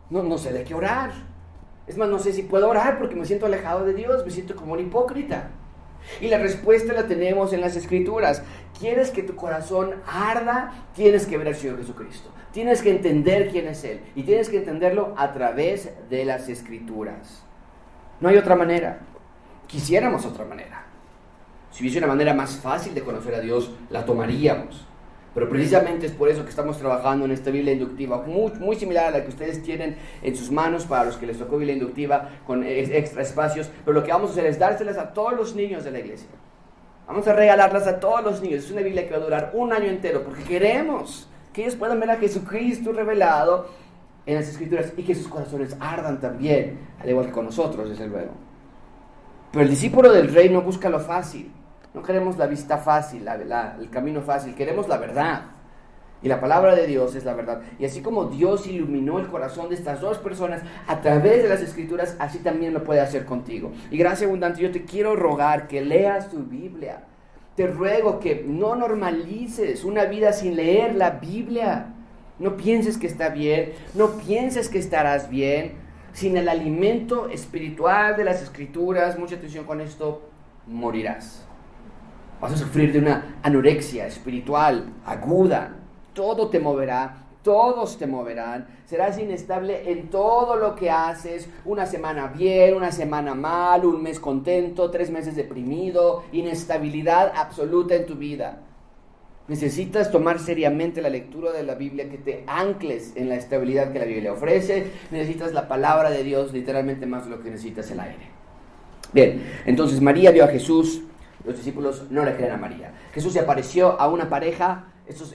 No, no sé de qué orar. Es más, no sé si puedo orar porque me siento alejado de Dios, me siento como un hipócrita. Y la respuesta la tenemos en las escrituras. ¿Quieres que tu corazón arda? Tienes que ver al Señor Jesucristo. Tienes que entender quién es Él. Y tienes que entenderlo a través de las escrituras. No hay otra manera. Quisiéramos otra manera. Si hubiese una manera más fácil de conocer a Dios, la tomaríamos. Pero precisamente es por eso que estamos trabajando en esta Biblia inductiva, muy, muy similar a la que ustedes tienen en sus manos para los que les tocó Biblia inductiva, con extra espacios. Pero lo que vamos a hacer es dárselas a todos los niños de la iglesia. Vamos a regalarlas a todos los niños. Es una Biblia que va a durar un año entero porque queremos que ellos puedan ver a Jesucristo revelado en las Escrituras y que sus corazones ardan también, al igual que con nosotros, desde luego. Pero el discípulo del rey no busca lo fácil. No queremos la vista fácil, el camino fácil, queremos la verdad. Y la palabra de Dios es la verdad. Y así como Dios iluminó el corazón de estas dos personas a través de las escrituras, así también lo puede hacer contigo. Y gracias abundante, yo te quiero rogar que leas tu Biblia. Te ruego que no normalices una vida sin leer la Biblia. No pienses que está bien, no pienses que estarás bien. Sin el alimento espiritual de las escrituras, mucha atención con esto, morirás. Vas a sufrir de una anorexia espiritual aguda, todo te moverá, todos te moverán, serás inestable en todo lo que haces, una semana bien, una semana mal, un mes contento, tres meses deprimido, inestabilidad absoluta en tu vida. Necesitas tomar seriamente la lectura de la Biblia, que te ancles en la estabilidad que la Biblia ofrece. Necesitas la palabra de Dios, literalmente más de lo que necesitas el aire. Bien, entonces María vio a Jesús, los discípulos no le creen a María. Jesús se apareció a una pareja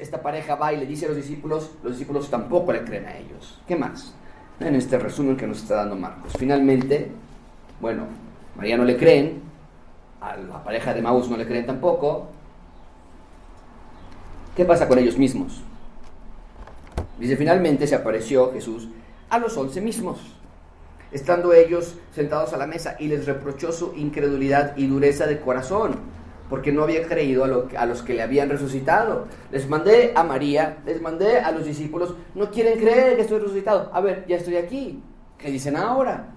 esta pareja va y le dice a los discípulos, los discípulos tampoco le creen a ellos. ¿Qué más? En este resumen que nos está dando Marcos. Finalmente, bueno, María no le creen, a la pareja de Maús no le creen tampoco. ¿Qué pasa con ellos mismos? Dice, finalmente se apareció Jesús a los once mismos, estando ellos sentados a la mesa, y les reprochó su incredulidad y dureza de corazón porque no había creído a, los que le habían resucitado. Les mandé a María, les mandé a los discípulos, no quieren creer que estoy resucitado. A ver, ya estoy aquí. ¿Qué dicen ahora?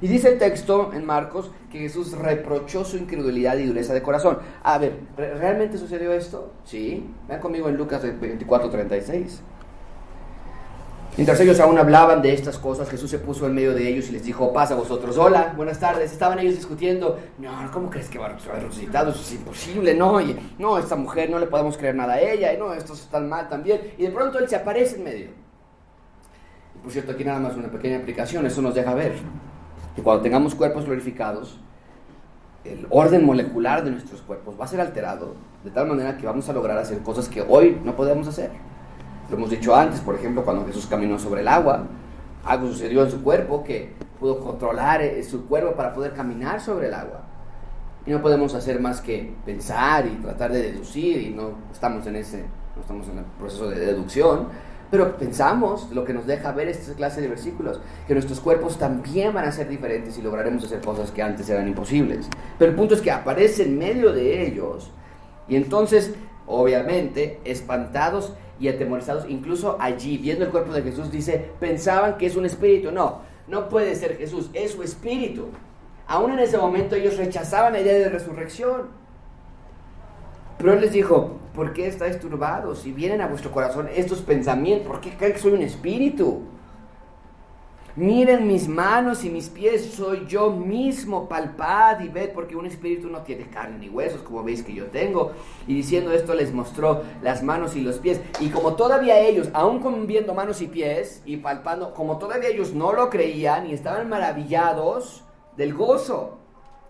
Y dice el texto en Marcos que Jesús reprochó su incredulidad y dureza de corazón. A ver, ¿realmente sucedió esto? Sí. Vean conmigo en Lucas 24, 36. Mientras ellos aún hablaban de estas cosas, Jesús se puso en medio de ellos y les dijo, pasa vosotros, hola, buenas tardes. Estaban ellos discutiendo, no, ¿cómo crees que va a resucitar? Eso es imposible, no, no, esta mujer no le podemos creer nada a ella, y no, estos están mal también. Y de pronto él se aparece en medio. Y por cierto, aquí nada más una pequeña aplicación, eso nos deja ver que cuando tengamos cuerpos glorificados, el orden molecular de nuestros cuerpos va a ser alterado de tal manera que vamos a lograr hacer cosas que hoy no podemos hacer. Lo hemos dicho antes, por ejemplo, cuando Jesús caminó sobre el agua, algo sucedió en su cuerpo que pudo controlar eh, su cuerpo para poder caminar sobre el agua. Y no podemos hacer más que pensar y tratar de deducir, y no estamos en ese, no estamos en el proceso de deducción, pero pensamos, lo que nos deja ver esta clase de versículos, que nuestros cuerpos también van a ser diferentes y lograremos hacer cosas que antes eran imposibles. Pero el punto es que aparece en medio de ellos, y entonces, obviamente, espantados, y atemorizados, incluso allí, viendo el cuerpo de Jesús, dice, pensaban que es un espíritu. No, no puede ser Jesús, es su espíritu. Aún en ese momento ellos rechazaban la idea de resurrección. Pero él les dijo, ¿por qué estáis turbados? Si vienen a vuestro corazón estos pensamientos, ¿por qué creen que soy un espíritu? Miren mis manos y mis pies, soy yo mismo, palpad y ved, porque un espíritu no tiene carne ni huesos, como veis que yo tengo. Y diciendo esto les mostró las manos y los pies. Y como todavía ellos, aún viendo manos y pies y palpando, como todavía ellos no lo creían y estaban maravillados del gozo.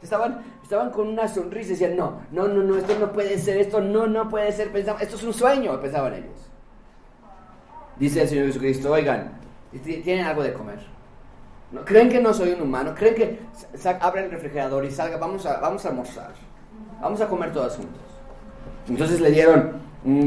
Estaban, estaban con una sonrisa y decían, no, no, no, no, esto no puede ser, esto no, no puede ser, pensaban, esto es un sueño, pensaban ellos. Dice el Señor Jesucristo, oigan, tienen algo de comer. ¿No? ¿Creen que no soy un humano? ¿Creen que abren el refrigerador y salga, vamos a, vamos a almorzar? Vamos a comer todos juntos. Entonces le dieron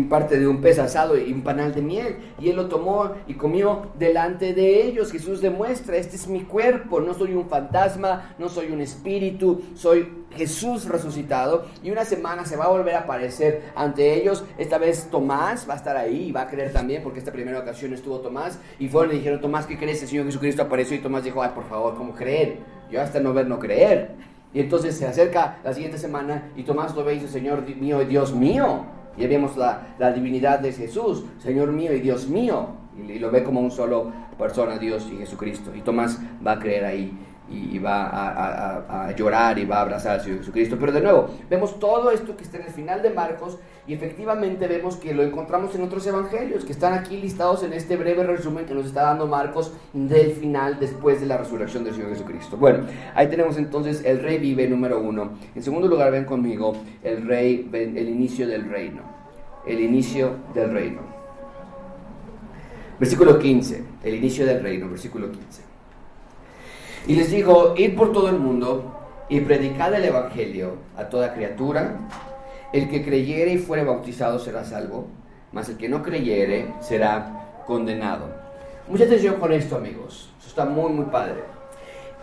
parte de un pez asado y un panal de miel. Y él lo tomó y comió delante de ellos. Jesús demuestra, este es mi cuerpo, no soy un fantasma, no soy un espíritu, soy Jesús resucitado. Y una semana se va a volver a aparecer ante ellos. Esta vez Tomás va a estar ahí y va a creer también, porque esta primera ocasión estuvo Tomás. Y fueron y dijeron, Tomás, ¿qué crees? El Señor Jesucristo apareció y Tomás dijo, ay, por favor, ¿cómo creer? Yo hasta no ver, no creer. Y entonces se acerca la siguiente semana y Tomás lo ve y dice, Señor mío y Dios mío. Y vemos la, la, divinidad de Jesús, Señor mío y Dios mío. Y, lo ve como un solo persona, Dios y Jesucristo. Y Tomás va a creer ahí y, va a, llorar y va a abrazar a Jesucristo. Pero de nuevo, vemos todo esto que está en el final de Marcos y efectivamente vemos que lo encontramos en otros evangelios que están aquí listados en este breve resumen que nos está dando Marcos del final después de la resurrección del Señor Jesucristo. Bueno, ahí tenemos entonces el rey vive número uno. En segundo lugar, ven conmigo el rey, el inicio del reino. El inicio del reino. Versículo 15, el inicio del reino, versículo 15. Y les dijo, id por todo el mundo y predicad el Evangelio a toda criatura. El que creyere y fuere bautizado será salvo, mas el que no creyere será condenado. Mucha atención con esto, amigos. Eso está muy, muy padre.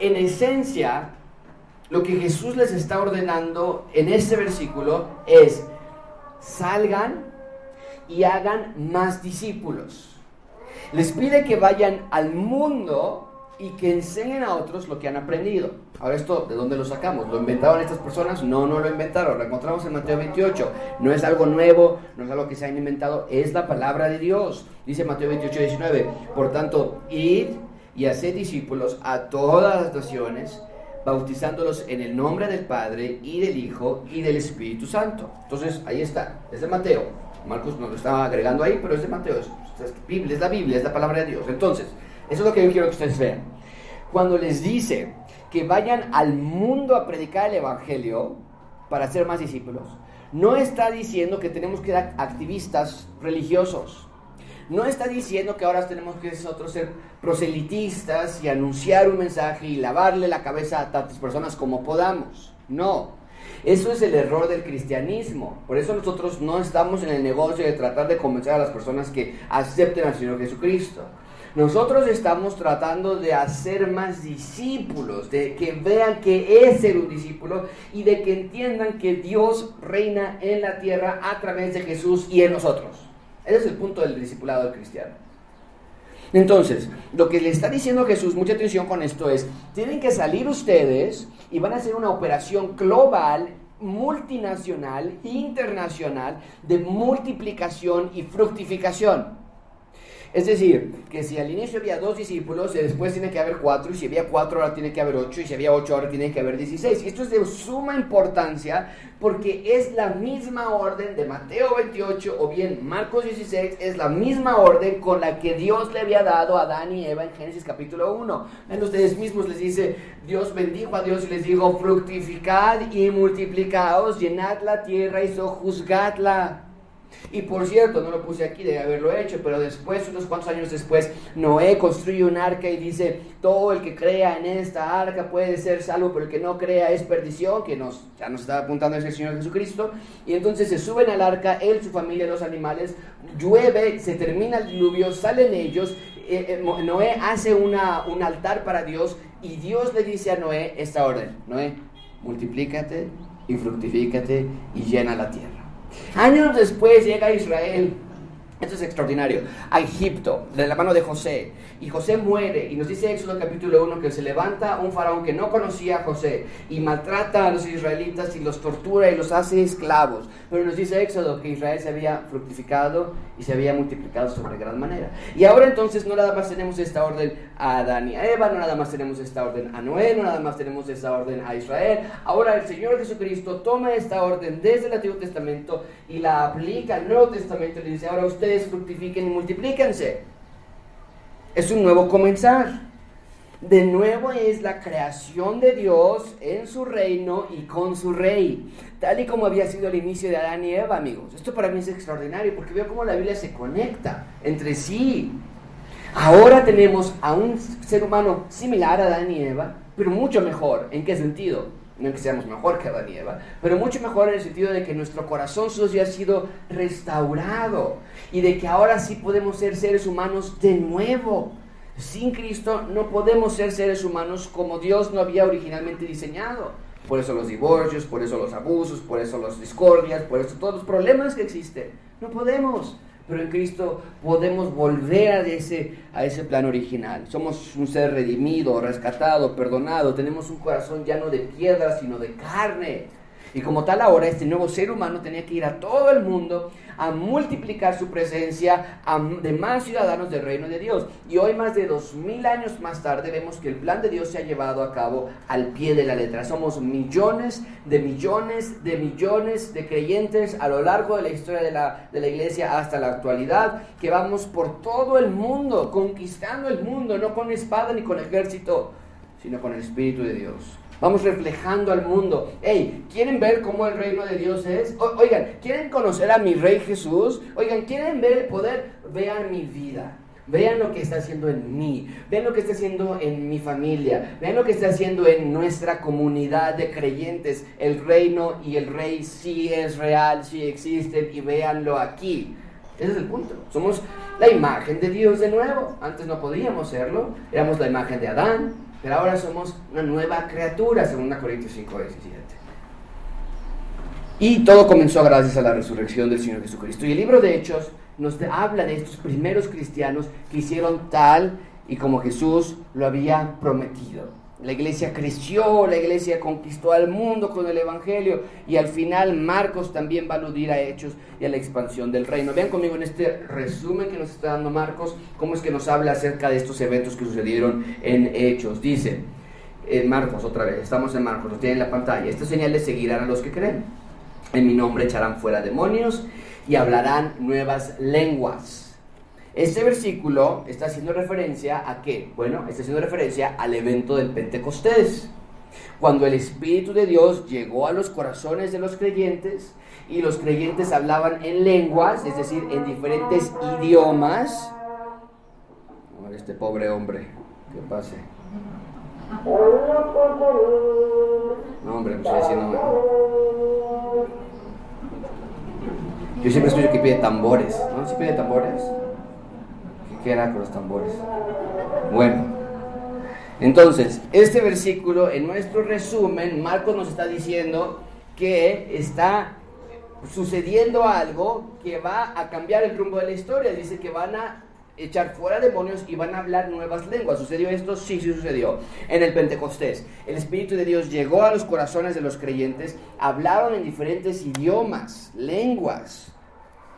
En esencia, lo que Jesús les está ordenando en este versículo es, salgan y hagan más discípulos. Les pide que vayan al mundo y que enseñen a otros lo que han aprendido. Ahora esto, ¿de dónde lo sacamos? ¿Lo inventaron estas personas? No, no lo inventaron. Lo encontramos en Mateo 28. No es algo nuevo, no es algo que se hayan inventado, es la palabra de Dios. Dice Mateo 28, 19. Por tanto, id y haced discípulos a todas las naciones, bautizándolos en el nombre del Padre y del Hijo y del Espíritu Santo. Entonces, ahí está, es de Mateo. Marcos nos lo estaba agregando ahí, pero es de Mateo, es, es la Biblia, es la palabra de Dios. Entonces, eso es lo que yo quiero que ustedes vean. Cuando les dice que vayan al mundo a predicar el Evangelio para ser más discípulos, no está diciendo que tenemos que ser activistas religiosos. No está diciendo que ahora tenemos que nosotros ser proselitistas y anunciar un mensaje y lavarle la cabeza a tantas personas como podamos. No. Eso es el error del cristianismo. Por eso nosotros no estamos en el negocio de tratar de convencer a las personas que acepten al Señor Jesucristo. Nosotros estamos tratando de hacer más discípulos, de que vean que es ser un discípulo y de que entiendan que Dios reina en la tierra a través de Jesús y en nosotros. Ese es el punto del discipulado cristiano. Entonces, lo que le está diciendo Jesús, mucha atención con esto es, tienen que salir ustedes y van a hacer una operación global, multinacional, internacional, de multiplicación y fructificación. Es decir, que si al inicio había dos discípulos, después tiene que haber cuatro, y si había cuatro ahora tiene que haber ocho, y si había ocho ahora tiene que haber dieciséis. Esto es de suma importancia porque es la misma orden de Mateo 28 o bien Marcos 16, es la misma orden con la que Dios le había dado a Adán y Eva en Génesis capítulo 1. En ustedes mismos les dice, Dios bendijo a Dios y les dijo, fructificad y multiplicaos, llenad la tierra y sojuzgadla. Y por cierto, no lo puse aquí, de haberlo hecho, pero después, unos cuantos años después, Noé construye un arca y dice, todo el que crea en esta arca puede ser salvo, pero el que no crea es perdición, que nos, ya nos está apuntando ese Señor Jesucristo. Y entonces se suben al arca, él, su familia, los animales, llueve, se termina el diluvio, salen ellos, eh, eh, Noé hace una, un altar para Dios y Dios le dice a Noé esta orden, Noé, multiplícate y fructifícate y llena la tierra. Años después llega Israel esto es extraordinario. A Egipto, de la mano de José. Y José muere. Y nos dice Éxodo capítulo 1 que se levanta un faraón que no conocía a José. Y maltrata a los israelitas y los tortura y los hace esclavos. Pero nos dice Éxodo que Israel se había fructificado y se había multiplicado sobre gran manera. Y ahora entonces no nada más tenemos esta orden a Adán y a Eva. No nada más tenemos esta orden a Noé. No nada más tenemos esta orden a Israel. Ahora el Señor Jesucristo toma esta orden desde el Antiguo Testamento y la aplica al Nuevo Testamento. Y dice, ahora ustedes fructifiquen y multiplíquense. Es un nuevo comenzar. De nuevo es la creación de Dios en su reino y con su rey, tal y como había sido el inicio de Adán y Eva, amigos. Esto para mí es extraordinario porque veo cómo la Biblia se conecta entre sí. Ahora tenemos a un ser humano similar a Adán y Eva, pero mucho mejor. ¿En qué sentido? no que seamos mejor que Adán y Eva, pero mucho mejor en el sentido de que nuestro corazón sucio ha sido restaurado y de que ahora sí podemos ser seres humanos de nuevo. Sin Cristo no podemos ser seres humanos como Dios no había originalmente diseñado. Por eso los divorcios, por eso los abusos, por eso las discordias, por eso todos los problemas que existen. No podemos pero en Cristo podemos volver a ese, a ese plan original. Somos un ser redimido, rescatado, perdonado, tenemos un corazón ya no de piedra, sino de carne. Y como tal ahora este nuevo ser humano tenía que ir a todo el mundo a multiplicar su presencia a de más ciudadanos del reino de Dios. Y hoy, más de dos mil años más tarde, vemos que el plan de Dios se ha llevado a cabo al pie de la letra. Somos millones de millones de millones de creyentes a lo largo de la historia de la, de la iglesia hasta la actualidad, que vamos por todo el mundo, conquistando el mundo, no con espada ni con ejército, sino con el Espíritu de Dios. Vamos reflejando al mundo. Hey, ¿quieren ver cómo el reino de Dios es? oigan, ¿quieren conocer a mi Rey Jesús? Oigan, ¿quieren ver el poder? Vean mi vida. Vean lo que está haciendo en mí, vean lo que está haciendo en mi familia, vean lo que está haciendo en nuestra comunidad de creyentes. El reino y el rey sí es real, sí existen y véanlo aquí. Ese es el punto. Somos la imagen de Dios de nuevo. Antes no podíamos serlo. Éramos la imagen de Adán, pero ahora somos una nueva criatura, según Corintios 5, 17. Y todo comenzó gracias a la resurrección del Señor Jesucristo. Y el libro de Hechos nos habla de estos primeros cristianos que hicieron tal y como Jesús lo había prometido. La iglesia creció, la iglesia conquistó al mundo con el Evangelio y al final Marcos también va a aludir a hechos y a la expansión del reino. Vean conmigo en este resumen que nos está dando Marcos, cómo es que nos habla acerca de estos eventos que sucedieron en hechos. Dice, en Marcos otra vez, estamos en Marcos, lo tienen en la pantalla, estas señales seguirán a los que creen. En mi nombre echarán fuera demonios y hablarán nuevas lenguas. Este versículo está haciendo referencia a qué? Bueno, está haciendo referencia al evento del Pentecostés, cuando el Espíritu de Dios llegó a los corazones de los creyentes y los creyentes hablaban en lenguas, es decir, en diferentes idiomas. Este pobre hombre, ¿qué pase? No, hombre, me estoy diciendo. Yo siempre escucho que pide tambores, ¿no? ¿Sí pide tambores? Que era con los tambores. Bueno, entonces, este versículo, en nuestro resumen, Marcos nos está diciendo que está sucediendo algo que va a cambiar el rumbo de la historia. Dice que van a echar fuera demonios y van a hablar nuevas lenguas. ¿Sucedió esto? Sí, sí sucedió. En el Pentecostés, el Espíritu de Dios llegó a los corazones de los creyentes, hablaron en diferentes idiomas, lenguas.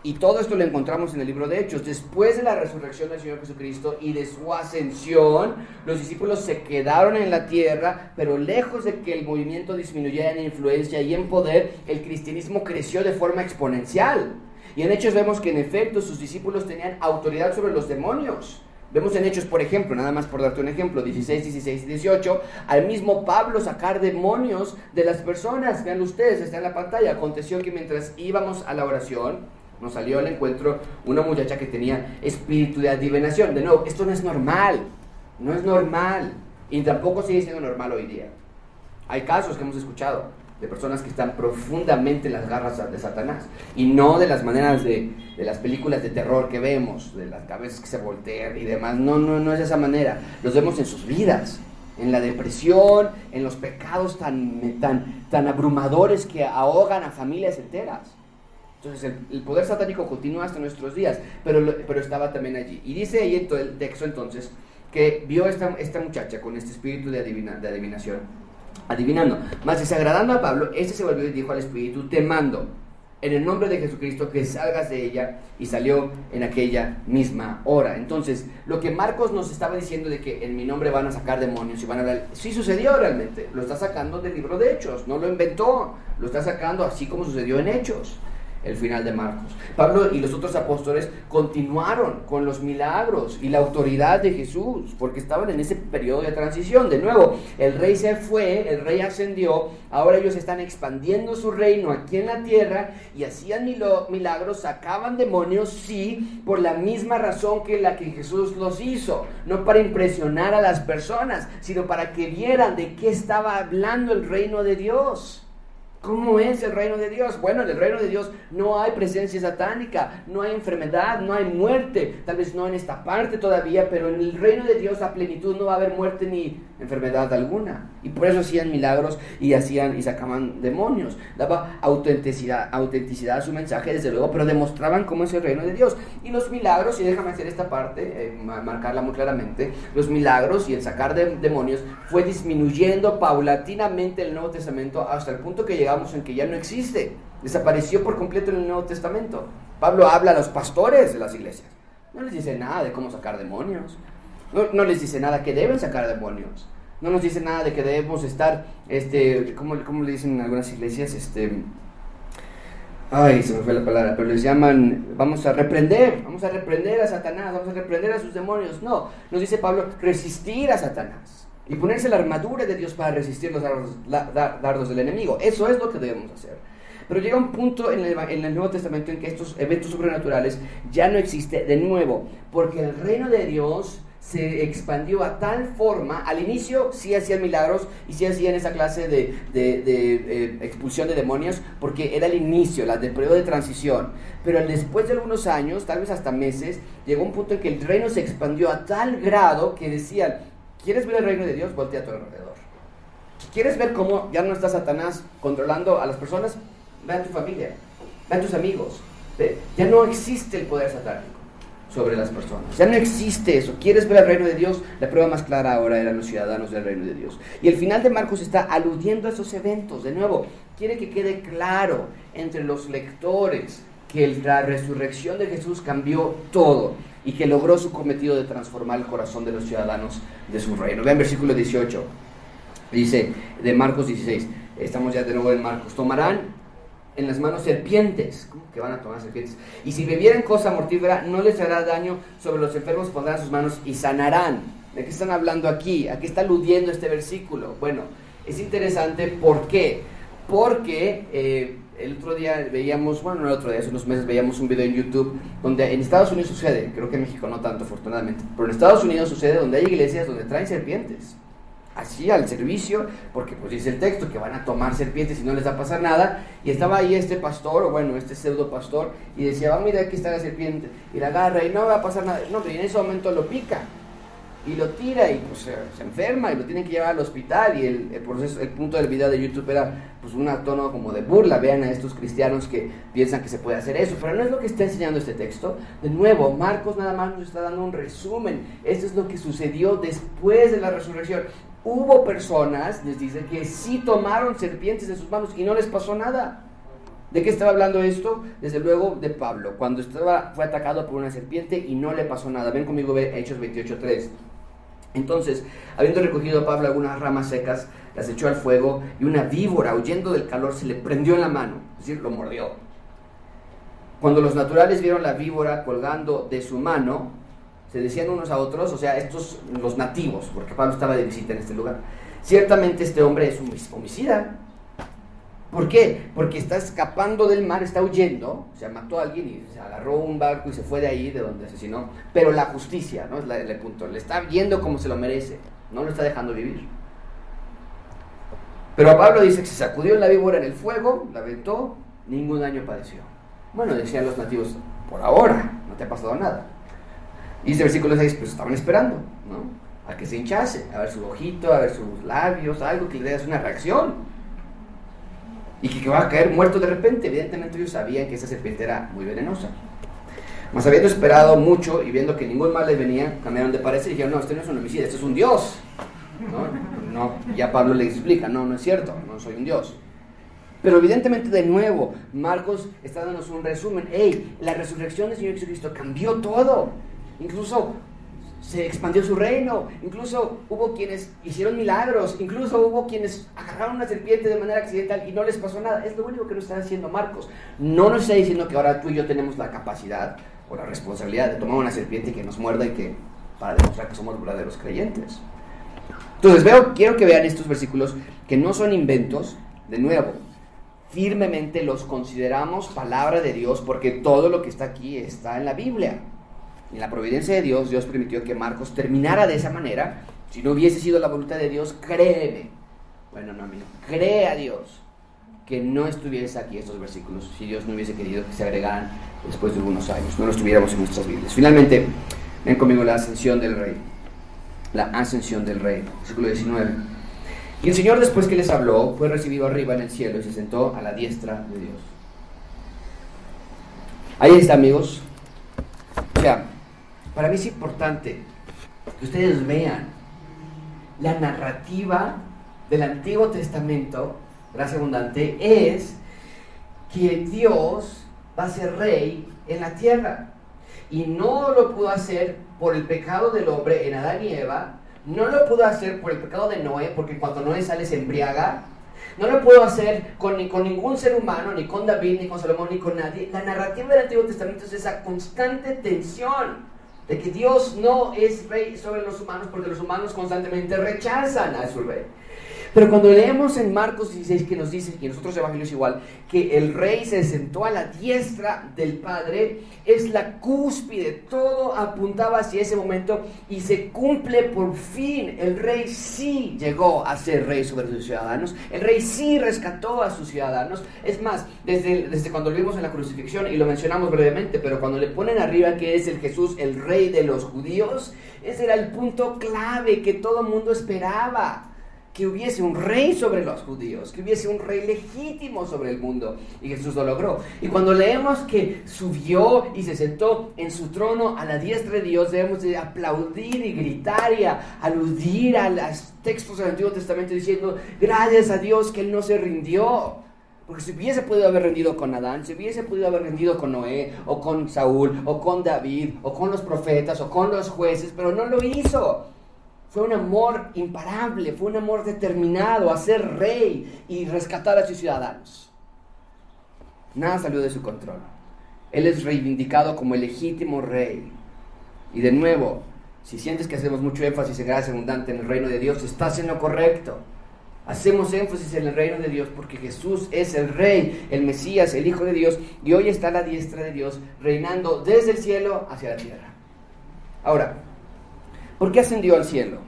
Y todo esto lo encontramos en el libro de Hechos. Después de la resurrección del Señor Jesucristo y de su ascensión, los discípulos se quedaron en la tierra, pero lejos de que el movimiento disminuyera en influencia y en poder, el cristianismo creció de forma exponencial. Y en Hechos vemos que en efecto sus discípulos tenían autoridad sobre los demonios. Vemos en Hechos, por ejemplo, nada más por darte un ejemplo, 16, 16 y 18, al mismo Pablo sacar demonios de las personas. Vean ustedes, está en la pantalla. Aconteció que mientras íbamos a la oración, nos salió al encuentro una muchacha que tenía espíritu de adivinación. De nuevo, esto no es normal, no es normal y tampoco sigue siendo normal hoy día. Hay casos que hemos escuchado de personas que están profundamente en las garras de Satanás y no de las maneras de, de, las películas de terror que vemos, de las cabezas que se voltean y demás. No, no, no es de esa manera. Los vemos en sus vidas, en la depresión, en los pecados tan, tan, tan abrumadores que ahogan a familias enteras. Entonces el, poder satánico continúa hasta nuestros días, pero, pero estaba también allí. Y dice ahí en el texto entonces que vio esta, esta muchacha con este espíritu de, adivina, de adivinación, adivinando. Más desagradando a Pablo, este se volvió y dijo al espíritu, te mando en el nombre de Jesucristo que salgas de ella y salió en aquella misma hora. Entonces, lo que Marcos nos estaba diciendo de que en mi nombre van a sacar demonios y van a hablar, sí sucedió realmente, lo está sacando del libro de Hechos, no lo inventó, lo está sacando así como sucedió en Hechos el final de Marcos. Pablo y los otros apóstoles continuaron con los milagros y la autoridad de Jesús, porque estaban en ese periodo de transición. De nuevo, el rey se fue, el rey ascendió, ahora ellos están expandiendo su reino aquí en la tierra y hacían milagros, sacaban demonios, sí, por la misma razón que la que Jesús los hizo, no para impresionar a las personas, sino para que vieran de qué estaba hablando el reino de Dios. ¿Cómo es el reino de Dios? Bueno, en el reino de Dios no hay presencia satánica, no hay enfermedad, no hay muerte. Tal vez no en esta parte todavía, pero en el reino de Dios a plenitud no va a haber muerte ni enfermedad alguna. Y por eso hacían milagros y hacían y sacaban demonios. Daba autenticidad, autenticidad a su mensaje, desde luego, pero demostraban cómo es el reino de Dios. Y los milagros, y déjame hacer esta parte, eh, marcarla muy claramente, los milagros y el sacar de demonios fue disminuyendo paulatinamente el Nuevo Testamento hasta el punto que llegaba en que ya no existe. Desapareció por completo en el Nuevo Testamento. Pablo habla a los pastores de las iglesias. No les dice nada de cómo sacar demonios. No, les dice nada que deben sacar demonios. No nos dice nada de que debemos estar, este, ¿cómo, le dicen en algunas iglesias? Este, ay, se me fue la palabra, pero les llaman, vamos a reprender, vamos a reprender a Satanás, vamos a reprender a sus demonios. No, nos dice Pablo, resistir a Satanás y ponerse la armadura de Dios para resistir los dardos, del enemigo. Eso es lo que debemos hacer. Pero llega un punto en el, en el, Nuevo Testamento en que estos eventos sobrenaturales ya no existen de nuevo, porque el reino de Dios se expandió a tal forma, al inicio sí hacían milagros y sí hacían esa clase de, eh, expulsión de demonios, porque era el inicio, la del periodo de transición. Pero después de algunos años, tal vez hasta meses, llegó un punto en que el reino se expandió a tal grado que decían, ¿quieres ver el reino de Dios? Voltea a tu alrededor. ¿Quieres ver cómo ya no está Satanás controlando a las personas? Ve a tu familia, ve a tus amigos. Ya no existe el poder satánico sobre las personas. Ya no existe eso. ¿Quieres ver el reino de Dios? La prueba más clara ahora eran los ciudadanos del reino de Dios. Y el final de Marcos está aludiendo a esos eventos. De nuevo, quiere que quede claro entre los lectores que la resurrección de Jesús cambió todo y que logró su cometido de transformar el corazón de los ciudadanos de su reino. Vean versículo 18. Dice de Marcos 16. Estamos ya de nuevo en Marcos. Tomarán en las manos serpientes, que van a tomar serpientes. Y si bebieren cosa mortífera, no les hará daño, sobre los enfermos pondrán sus manos y sanarán. ¿De qué están hablando aquí? ¿A qué está aludiendo este versículo? Bueno, es interesante, ¿por qué? Porque eh, el otro día veíamos, bueno, no el otro día, hace unos meses veíamos un video en YouTube donde en Estados Unidos sucede, creo que en México no tanto, afortunadamente, pero en Estados Unidos sucede donde hay iglesias donde traen serpientes así al servicio, porque pues dice el texto que van a tomar serpientes y no les va a pasar nada. Y estaba ahí este pastor, o bueno, este pseudo pastor, y decía, va, mira, aquí está la serpiente, y la agarra y no va a pasar nada. No, pero en ese momento lo pica y lo tira y pues se, enferma y lo tienen que llevar al hospital y el, el, proceso, el punto del video de YouTube era pues un tono como de burla, vean a estos cristianos que piensan que se puede hacer eso, pero no es lo que está enseñando este texto. De nuevo, Marcos nada más nos está dando un resumen, esto es lo que sucedió después de la resurrección. Hubo personas, les dice, que sí tomaron serpientes en sus manos y no les pasó nada. ¿De qué estaba hablando esto? Desde luego de Pablo, cuando estaba, fue atacado por una serpiente y no le pasó nada. Ven conmigo Hechos 28.3. Entonces, habiendo recogido a Pablo algunas ramas secas, las echó al fuego y una víbora, huyendo del calor, se le prendió en la mano, es decir, lo mordió. Cuando los naturales vieron la víbora colgando de su mano, se decían unos a otros, o sea, estos, los nativos, porque Pablo estaba de visita en este lugar, ciertamente este hombre es un homicida. ¿Por qué? Porque está escapando del mar, está huyendo, o sea, mató a alguien y se agarró un barco y se fue de ahí, de donde asesinó, pero la justicia, ¿no? Es el punto, le está viendo como se lo merece, no lo está dejando vivir. Pero a Pablo dice que se sacudió la víbora en el fuego, la aventó, ningún daño padeció. Bueno, decían los nativos, por ahora, no te ha pasado nada. Y ese versículo 6, pues estaban esperando, ¿no? A que se hinchase, a ver su ojito, a ver sus labios, algo que le dé una reacción. Y que, va a caer muerto de repente. Evidentemente ellos sabían que esa serpiente era muy venenosa. Mas habiendo esperado mucho y viendo que ningún mal les venía, cambiaron de parecer y dijeron, no, este no es un homicida, este es un dios. ¿No? no, ya Pablo le explica, no, no es cierto, no soy un dios. Pero evidentemente de nuevo, Marcos está dándonos un resumen. Hey, la resurrección del Señor Jesucristo cambió todo. Incluso se expandió su reino, incluso hubo quienes hicieron milagros, incluso hubo quienes agarraron una serpiente de manera accidental y no les pasó nada. Es lo único que nos está haciendo Marcos. No nos está diciendo que ahora tú y yo tenemos la capacidad o la responsabilidad de tomar una serpiente que nos muerda y que para demostrar que somos verdaderos creyentes. Entonces veo, quiero que vean estos versículos que no son inventos, de nuevo, firmemente los consideramos palabra de Dios porque todo lo que está aquí está en la Biblia en la providencia de Dios, Dios permitió que Marcos terminara de esa manera. Si no hubiese sido la voluntad de Dios, créeme. Bueno, no, amigo. Cree a Dios que no estuviese aquí estos versículos si Dios no hubiese querido que se agregaran después de algunos años. No los tuviéramos en nuestras Biblias. Finalmente, ven conmigo la ascensión del rey. La ascensión del rey. Versículo 19. Y el Señor después que les habló fue recibido arriba en el cielo y se sentó a la diestra de Dios. Ahí está, amigos. O sea, para mí es importante que ustedes vean la narrativa del Antiguo Testamento, gracia abundante, es que Dios va a ser rey en la tierra. Y no lo pudo hacer por el pecado del hombre en Adán y Eva, no lo pudo hacer por el pecado de Noé, porque cuando Noé sale se embriaga, no lo pudo hacer con, con ningún ser humano, ni con David, ni con Salomón, ni con nadie. La narrativa del Antiguo Testamento es esa constante tensión de que Dios no es rey sobre los humanos porque los humanos constantemente rechazan a su rey. Pero cuando leemos en Marcos 16 que nos dice, y en nosotros evangelios igual, que el rey se sentó a la diestra del Padre, es la cúspide, todo apuntaba hacia ese momento y se cumple por fin. El rey sí llegó a ser rey sobre sus ciudadanos, el rey sí rescató a sus ciudadanos. Es más, desde, desde cuando lo vimos en la crucifixión, y lo mencionamos brevemente, pero cuando le ponen arriba que es el Jesús, el rey de los judíos, ese era el punto clave que todo mundo esperaba que hubiese un rey sobre los judíos, que hubiese un rey legítimo sobre el mundo. Y Jesús lo logró. Y cuando leemos que subió y se sentó en su trono a la diestra de Dios, debemos de aplaudir y gritar y aludir a los textos del Antiguo Testamento diciendo, gracias a Dios que Él no se rindió. Porque si hubiese podido haber rendido con Adán, si hubiese podido haber rendido con Noé, o con Saúl, o con David, o con los profetas, o con los jueces, pero no lo hizo. Fue un amor imparable, fue un amor determinado a ser rey y rescatar a sus ciudadanos. Nada salió de su control. Él es reivindicado como el legítimo rey. Y de nuevo, si sientes que hacemos mucho énfasis en gracia abundante en el reino de Dios, estás en lo correcto. Hacemos énfasis en el reino de Dios porque Jesús es el rey, el Mesías, el Hijo de Dios, y hoy está a la diestra de Dios, reinando desde el cielo hacia la tierra. Ahora, ¿Por qué ascendió al cielo?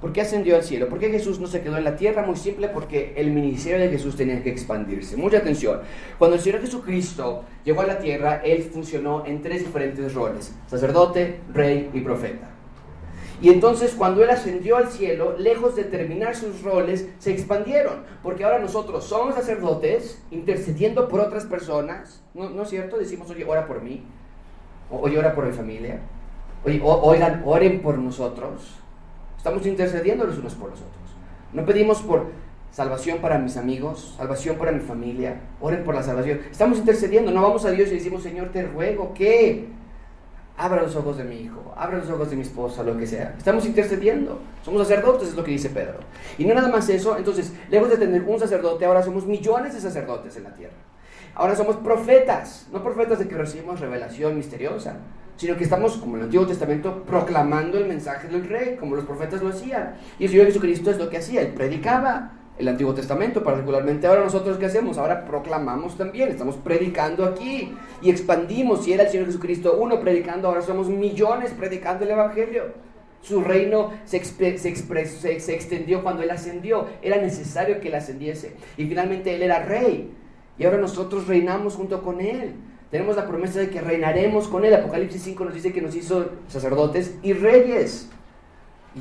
¿Por qué ascendió al cielo? ¿Por qué Jesús no se quedó en la tierra? Muy simple, porque el ministerio de Jesús tenía que expandirse. Mucha atención. Cuando el Señor Jesucristo llegó a la tierra, Él funcionó en tres diferentes roles. Sacerdote, rey y profeta. Y entonces cuando Él ascendió al cielo, lejos de terminar sus roles, se expandieron. Porque ahora nosotros somos sacerdotes, intercediendo por otras personas. ¿No, es cierto? Decimos, oye, ora por mí. O, oye, ora por mi familia oigan, oren por nosotros. Estamos intercediendo los unos por los otros. No pedimos por salvación para mis amigos, salvación para mi familia, oren por la salvación. Estamos intercediendo, no vamos a Dios y decimos, Señor, te ruego que abra los ojos de mi hijo, abra los ojos de mi esposa, lo que sea. Estamos intercediendo. Somos sacerdotes, es lo que dice Pedro. Y no nada más eso, entonces, lejos de tener un sacerdote, ahora somos millones de sacerdotes en la tierra. Ahora somos profetas, no profetas de que recibimos revelación misteriosa, sino que estamos, como en el Antiguo Testamento, proclamando el mensaje del rey, como los profetas lo hacían. Y el Señor Jesucristo es lo que hacía, Él predicaba el Antiguo Testamento particularmente. Ahora nosotros qué hacemos? Ahora proclamamos también, estamos predicando aquí y expandimos. Si era el Señor Jesucristo uno predicando, ahora somos millones predicando el Evangelio. Su reino se, se, se, se extendió cuando Él ascendió. Era necesario que Él ascendiese. Y finalmente Él era rey. Y ahora nosotros reinamos junto con Él. Tenemos la promesa de que reinaremos con Él. Apocalipsis 5 nos dice que nos hizo sacerdotes y reyes.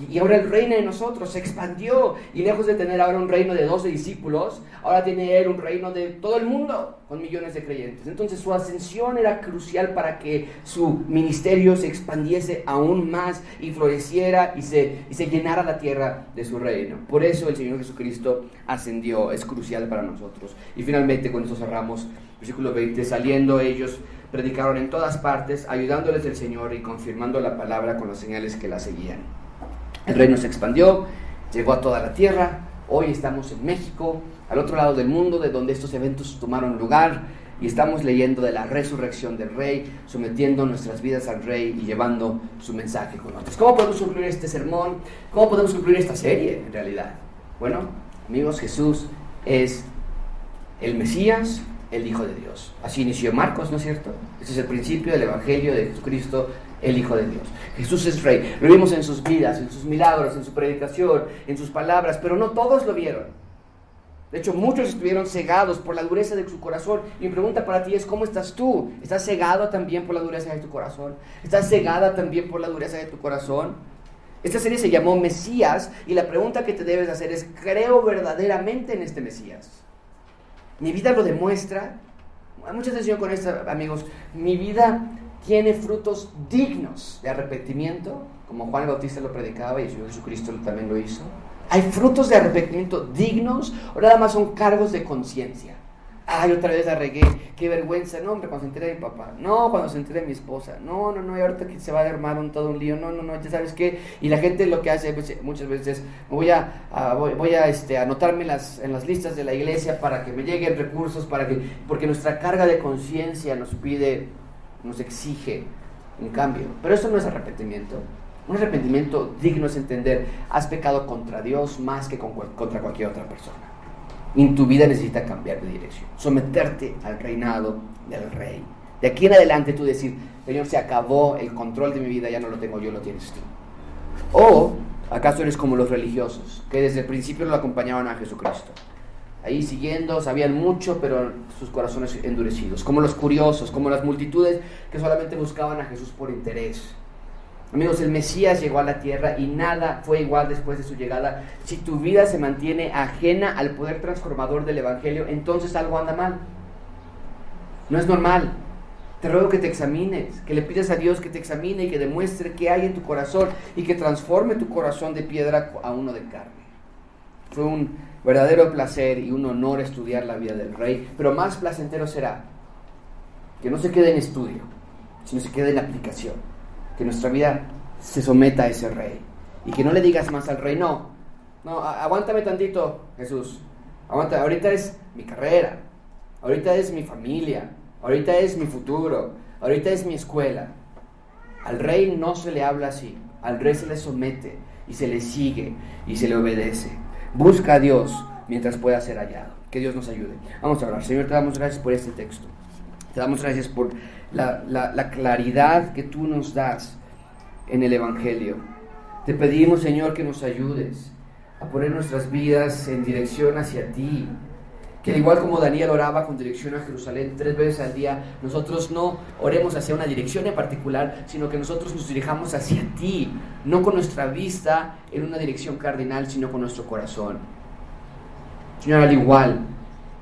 Y ahora el reino de nosotros se expandió y lejos de tener ahora un reino de 12 discípulos, ahora tiene él un reino de todo el mundo con millones de creyentes. Entonces su ascensión era crucial para que su ministerio se expandiese aún más y floreciera y se, y se llenara la tierra de su reino. Por eso el Señor Jesucristo ascendió, es crucial para nosotros. Y finalmente con eso cerramos, versículo 20, saliendo ellos predicaron en todas partes, ayudándoles el Señor y confirmando la palabra con las señales que la seguían. El reino se expandió, llegó a toda la tierra. Hoy estamos en México, al otro lado del mundo, de donde estos eventos tomaron lugar. Y estamos leyendo de la resurrección del rey, sometiendo nuestras vidas al rey y llevando su mensaje con nosotros. ¿Cómo podemos concluir este sermón? ¿Cómo podemos concluir esta serie en realidad? Bueno, amigos, Jesús es el Mesías, el Hijo de Dios. Así inició Marcos, ¿no es cierto? Este es el principio del Evangelio de Jesucristo el Hijo de Dios. Jesús es Rey. Lo vimos en sus vidas, en sus milagros, en su predicación, en sus palabras, pero no todos lo vieron. De hecho, muchos estuvieron cegados por la dureza de su corazón. Mi pregunta para ti es, ¿cómo estás tú? ¿Estás cegado también por la dureza de tu corazón? ¿Estás cegada también por la dureza de tu corazón? Esta serie se llamó Mesías y la pregunta que te debes hacer es, ¿creo verdaderamente en este Mesías? Mi vida lo demuestra. Mucha atención con esto, amigos. Mi vida tiene frutos dignos de arrepentimiento, como Juan el Bautista lo predicaba y el Señor Jesucristo también lo hizo. Hay frutos de arrepentimiento dignos o nada más son cargos de conciencia. Ay, otra vez arregué, qué vergüenza. No, hombre, cuando se entere de mi papá. No, cuando se entere de mi esposa. No, no, no, y ahorita que se va a armar un, todo un lío. No, no, no, ya sabes qué. Y la gente lo que hace pues, muchas veces voy a, voy, a este, anotarme las, en las listas de la iglesia para que me lleguen recursos, para que, porque nuestra carga de conciencia nos pide nos exige un cambio. Pero eso no es arrepentimiento. Un arrepentimiento digno es entender, has pecado contra Dios más que contra cualquier otra persona. Y tu vida necesita cambiar de dirección, someterte al reinado del rey. De aquí en adelante tú decir, Señor, se acabó el control de mi vida, ya no lo tengo yo, lo tienes tú. O acaso eres como los religiosos, que desde el principio lo acompañaban a Jesucristo. Ahí siguiendo, sabían mucho, pero sus corazones endurecidos. Como los curiosos, como las multitudes que solamente buscaban a Jesús por interés. Amigos, el Mesías llegó a la tierra y nada fue igual después de su llegada. Si tu vida se mantiene ajena al poder transformador del Evangelio, entonces algo anda mal. No es normal. Te ruego que te examines, que le pidas a Dios que te examine y que demuestre qué hay en tu corazón y que transforme tu corazón de piedra a uno de carne. Fue un verdadero placer y un honor estudiar la vida del rey, pero más placentero será que no se quede en estudio, sino se quede en aplicación que nuestra vida se someta a ese rey. Y que no le digas más al rey, no, no, aguántame tantito, Jesús. Aguanta, ahorita es mi carrera, ahorita es mi familia, ahorita es mi futuro, ahorita es mi escuela. Al rey no se le habla así, al rey se le somete y se le sigue y se le obedece. Busca a Dios mientras pueda ser hallado. Que Dios nos ayude. Vamos a hablar. Señor, te damos gracias por este texto. Te damos gracias por la, claridad que tú nos das en el Evangelio. Te pedimos, Señor, que nos ayudes a poner nuestras vidas en dirección hacia ti. Que igual como Daniel oraba con dirección a Jerusalén tres veces al día, nosotros no oremos hacia una dirección en particular, sino que nosotros nos dirijamos hacia ti, no con nuestra vista en una dirección cardinal, sino con nuestro corazón. Señor, al igual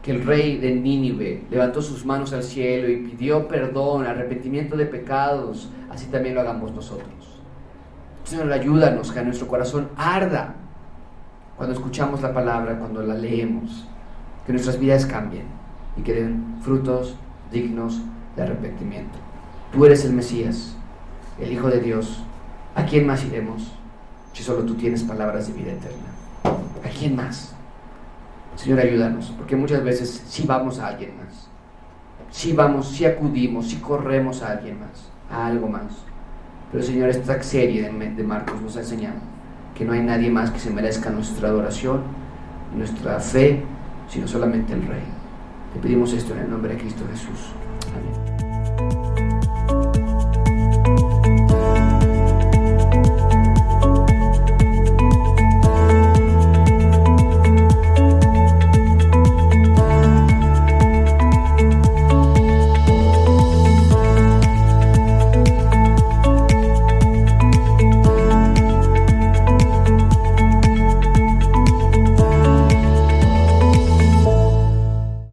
el rey de Nínive levantó sus manos al cielo y pidió perdón, arrepentimiento de pecados, así también lo hagamos nosotros. Señor, ayúdanos que nuestro corazón arda cuando escuchamos la palabra, cuando la leemos, que nuestras vidas cambien y que den frutos dignos de arrepentimiento. Tú eres el Mesías, el Hijo de Dios. ¿A quién más iremos si solo tú tienes palabras de vida eterna? ¿A quién más? Señor, ayúdanos, porque muchas veces sí vamos a alguien más. Sí vamos, sí acudimos, sí corremos a alguien más, a algo más. Pero Señor, esta serie de, Marcos nos ha enseñado que no hay nadie más que se merezca nuestra adoración, nuestra fe, sino solamente el Rey. Te pedimos esto en el nombre de Cristo Jesús. Amén.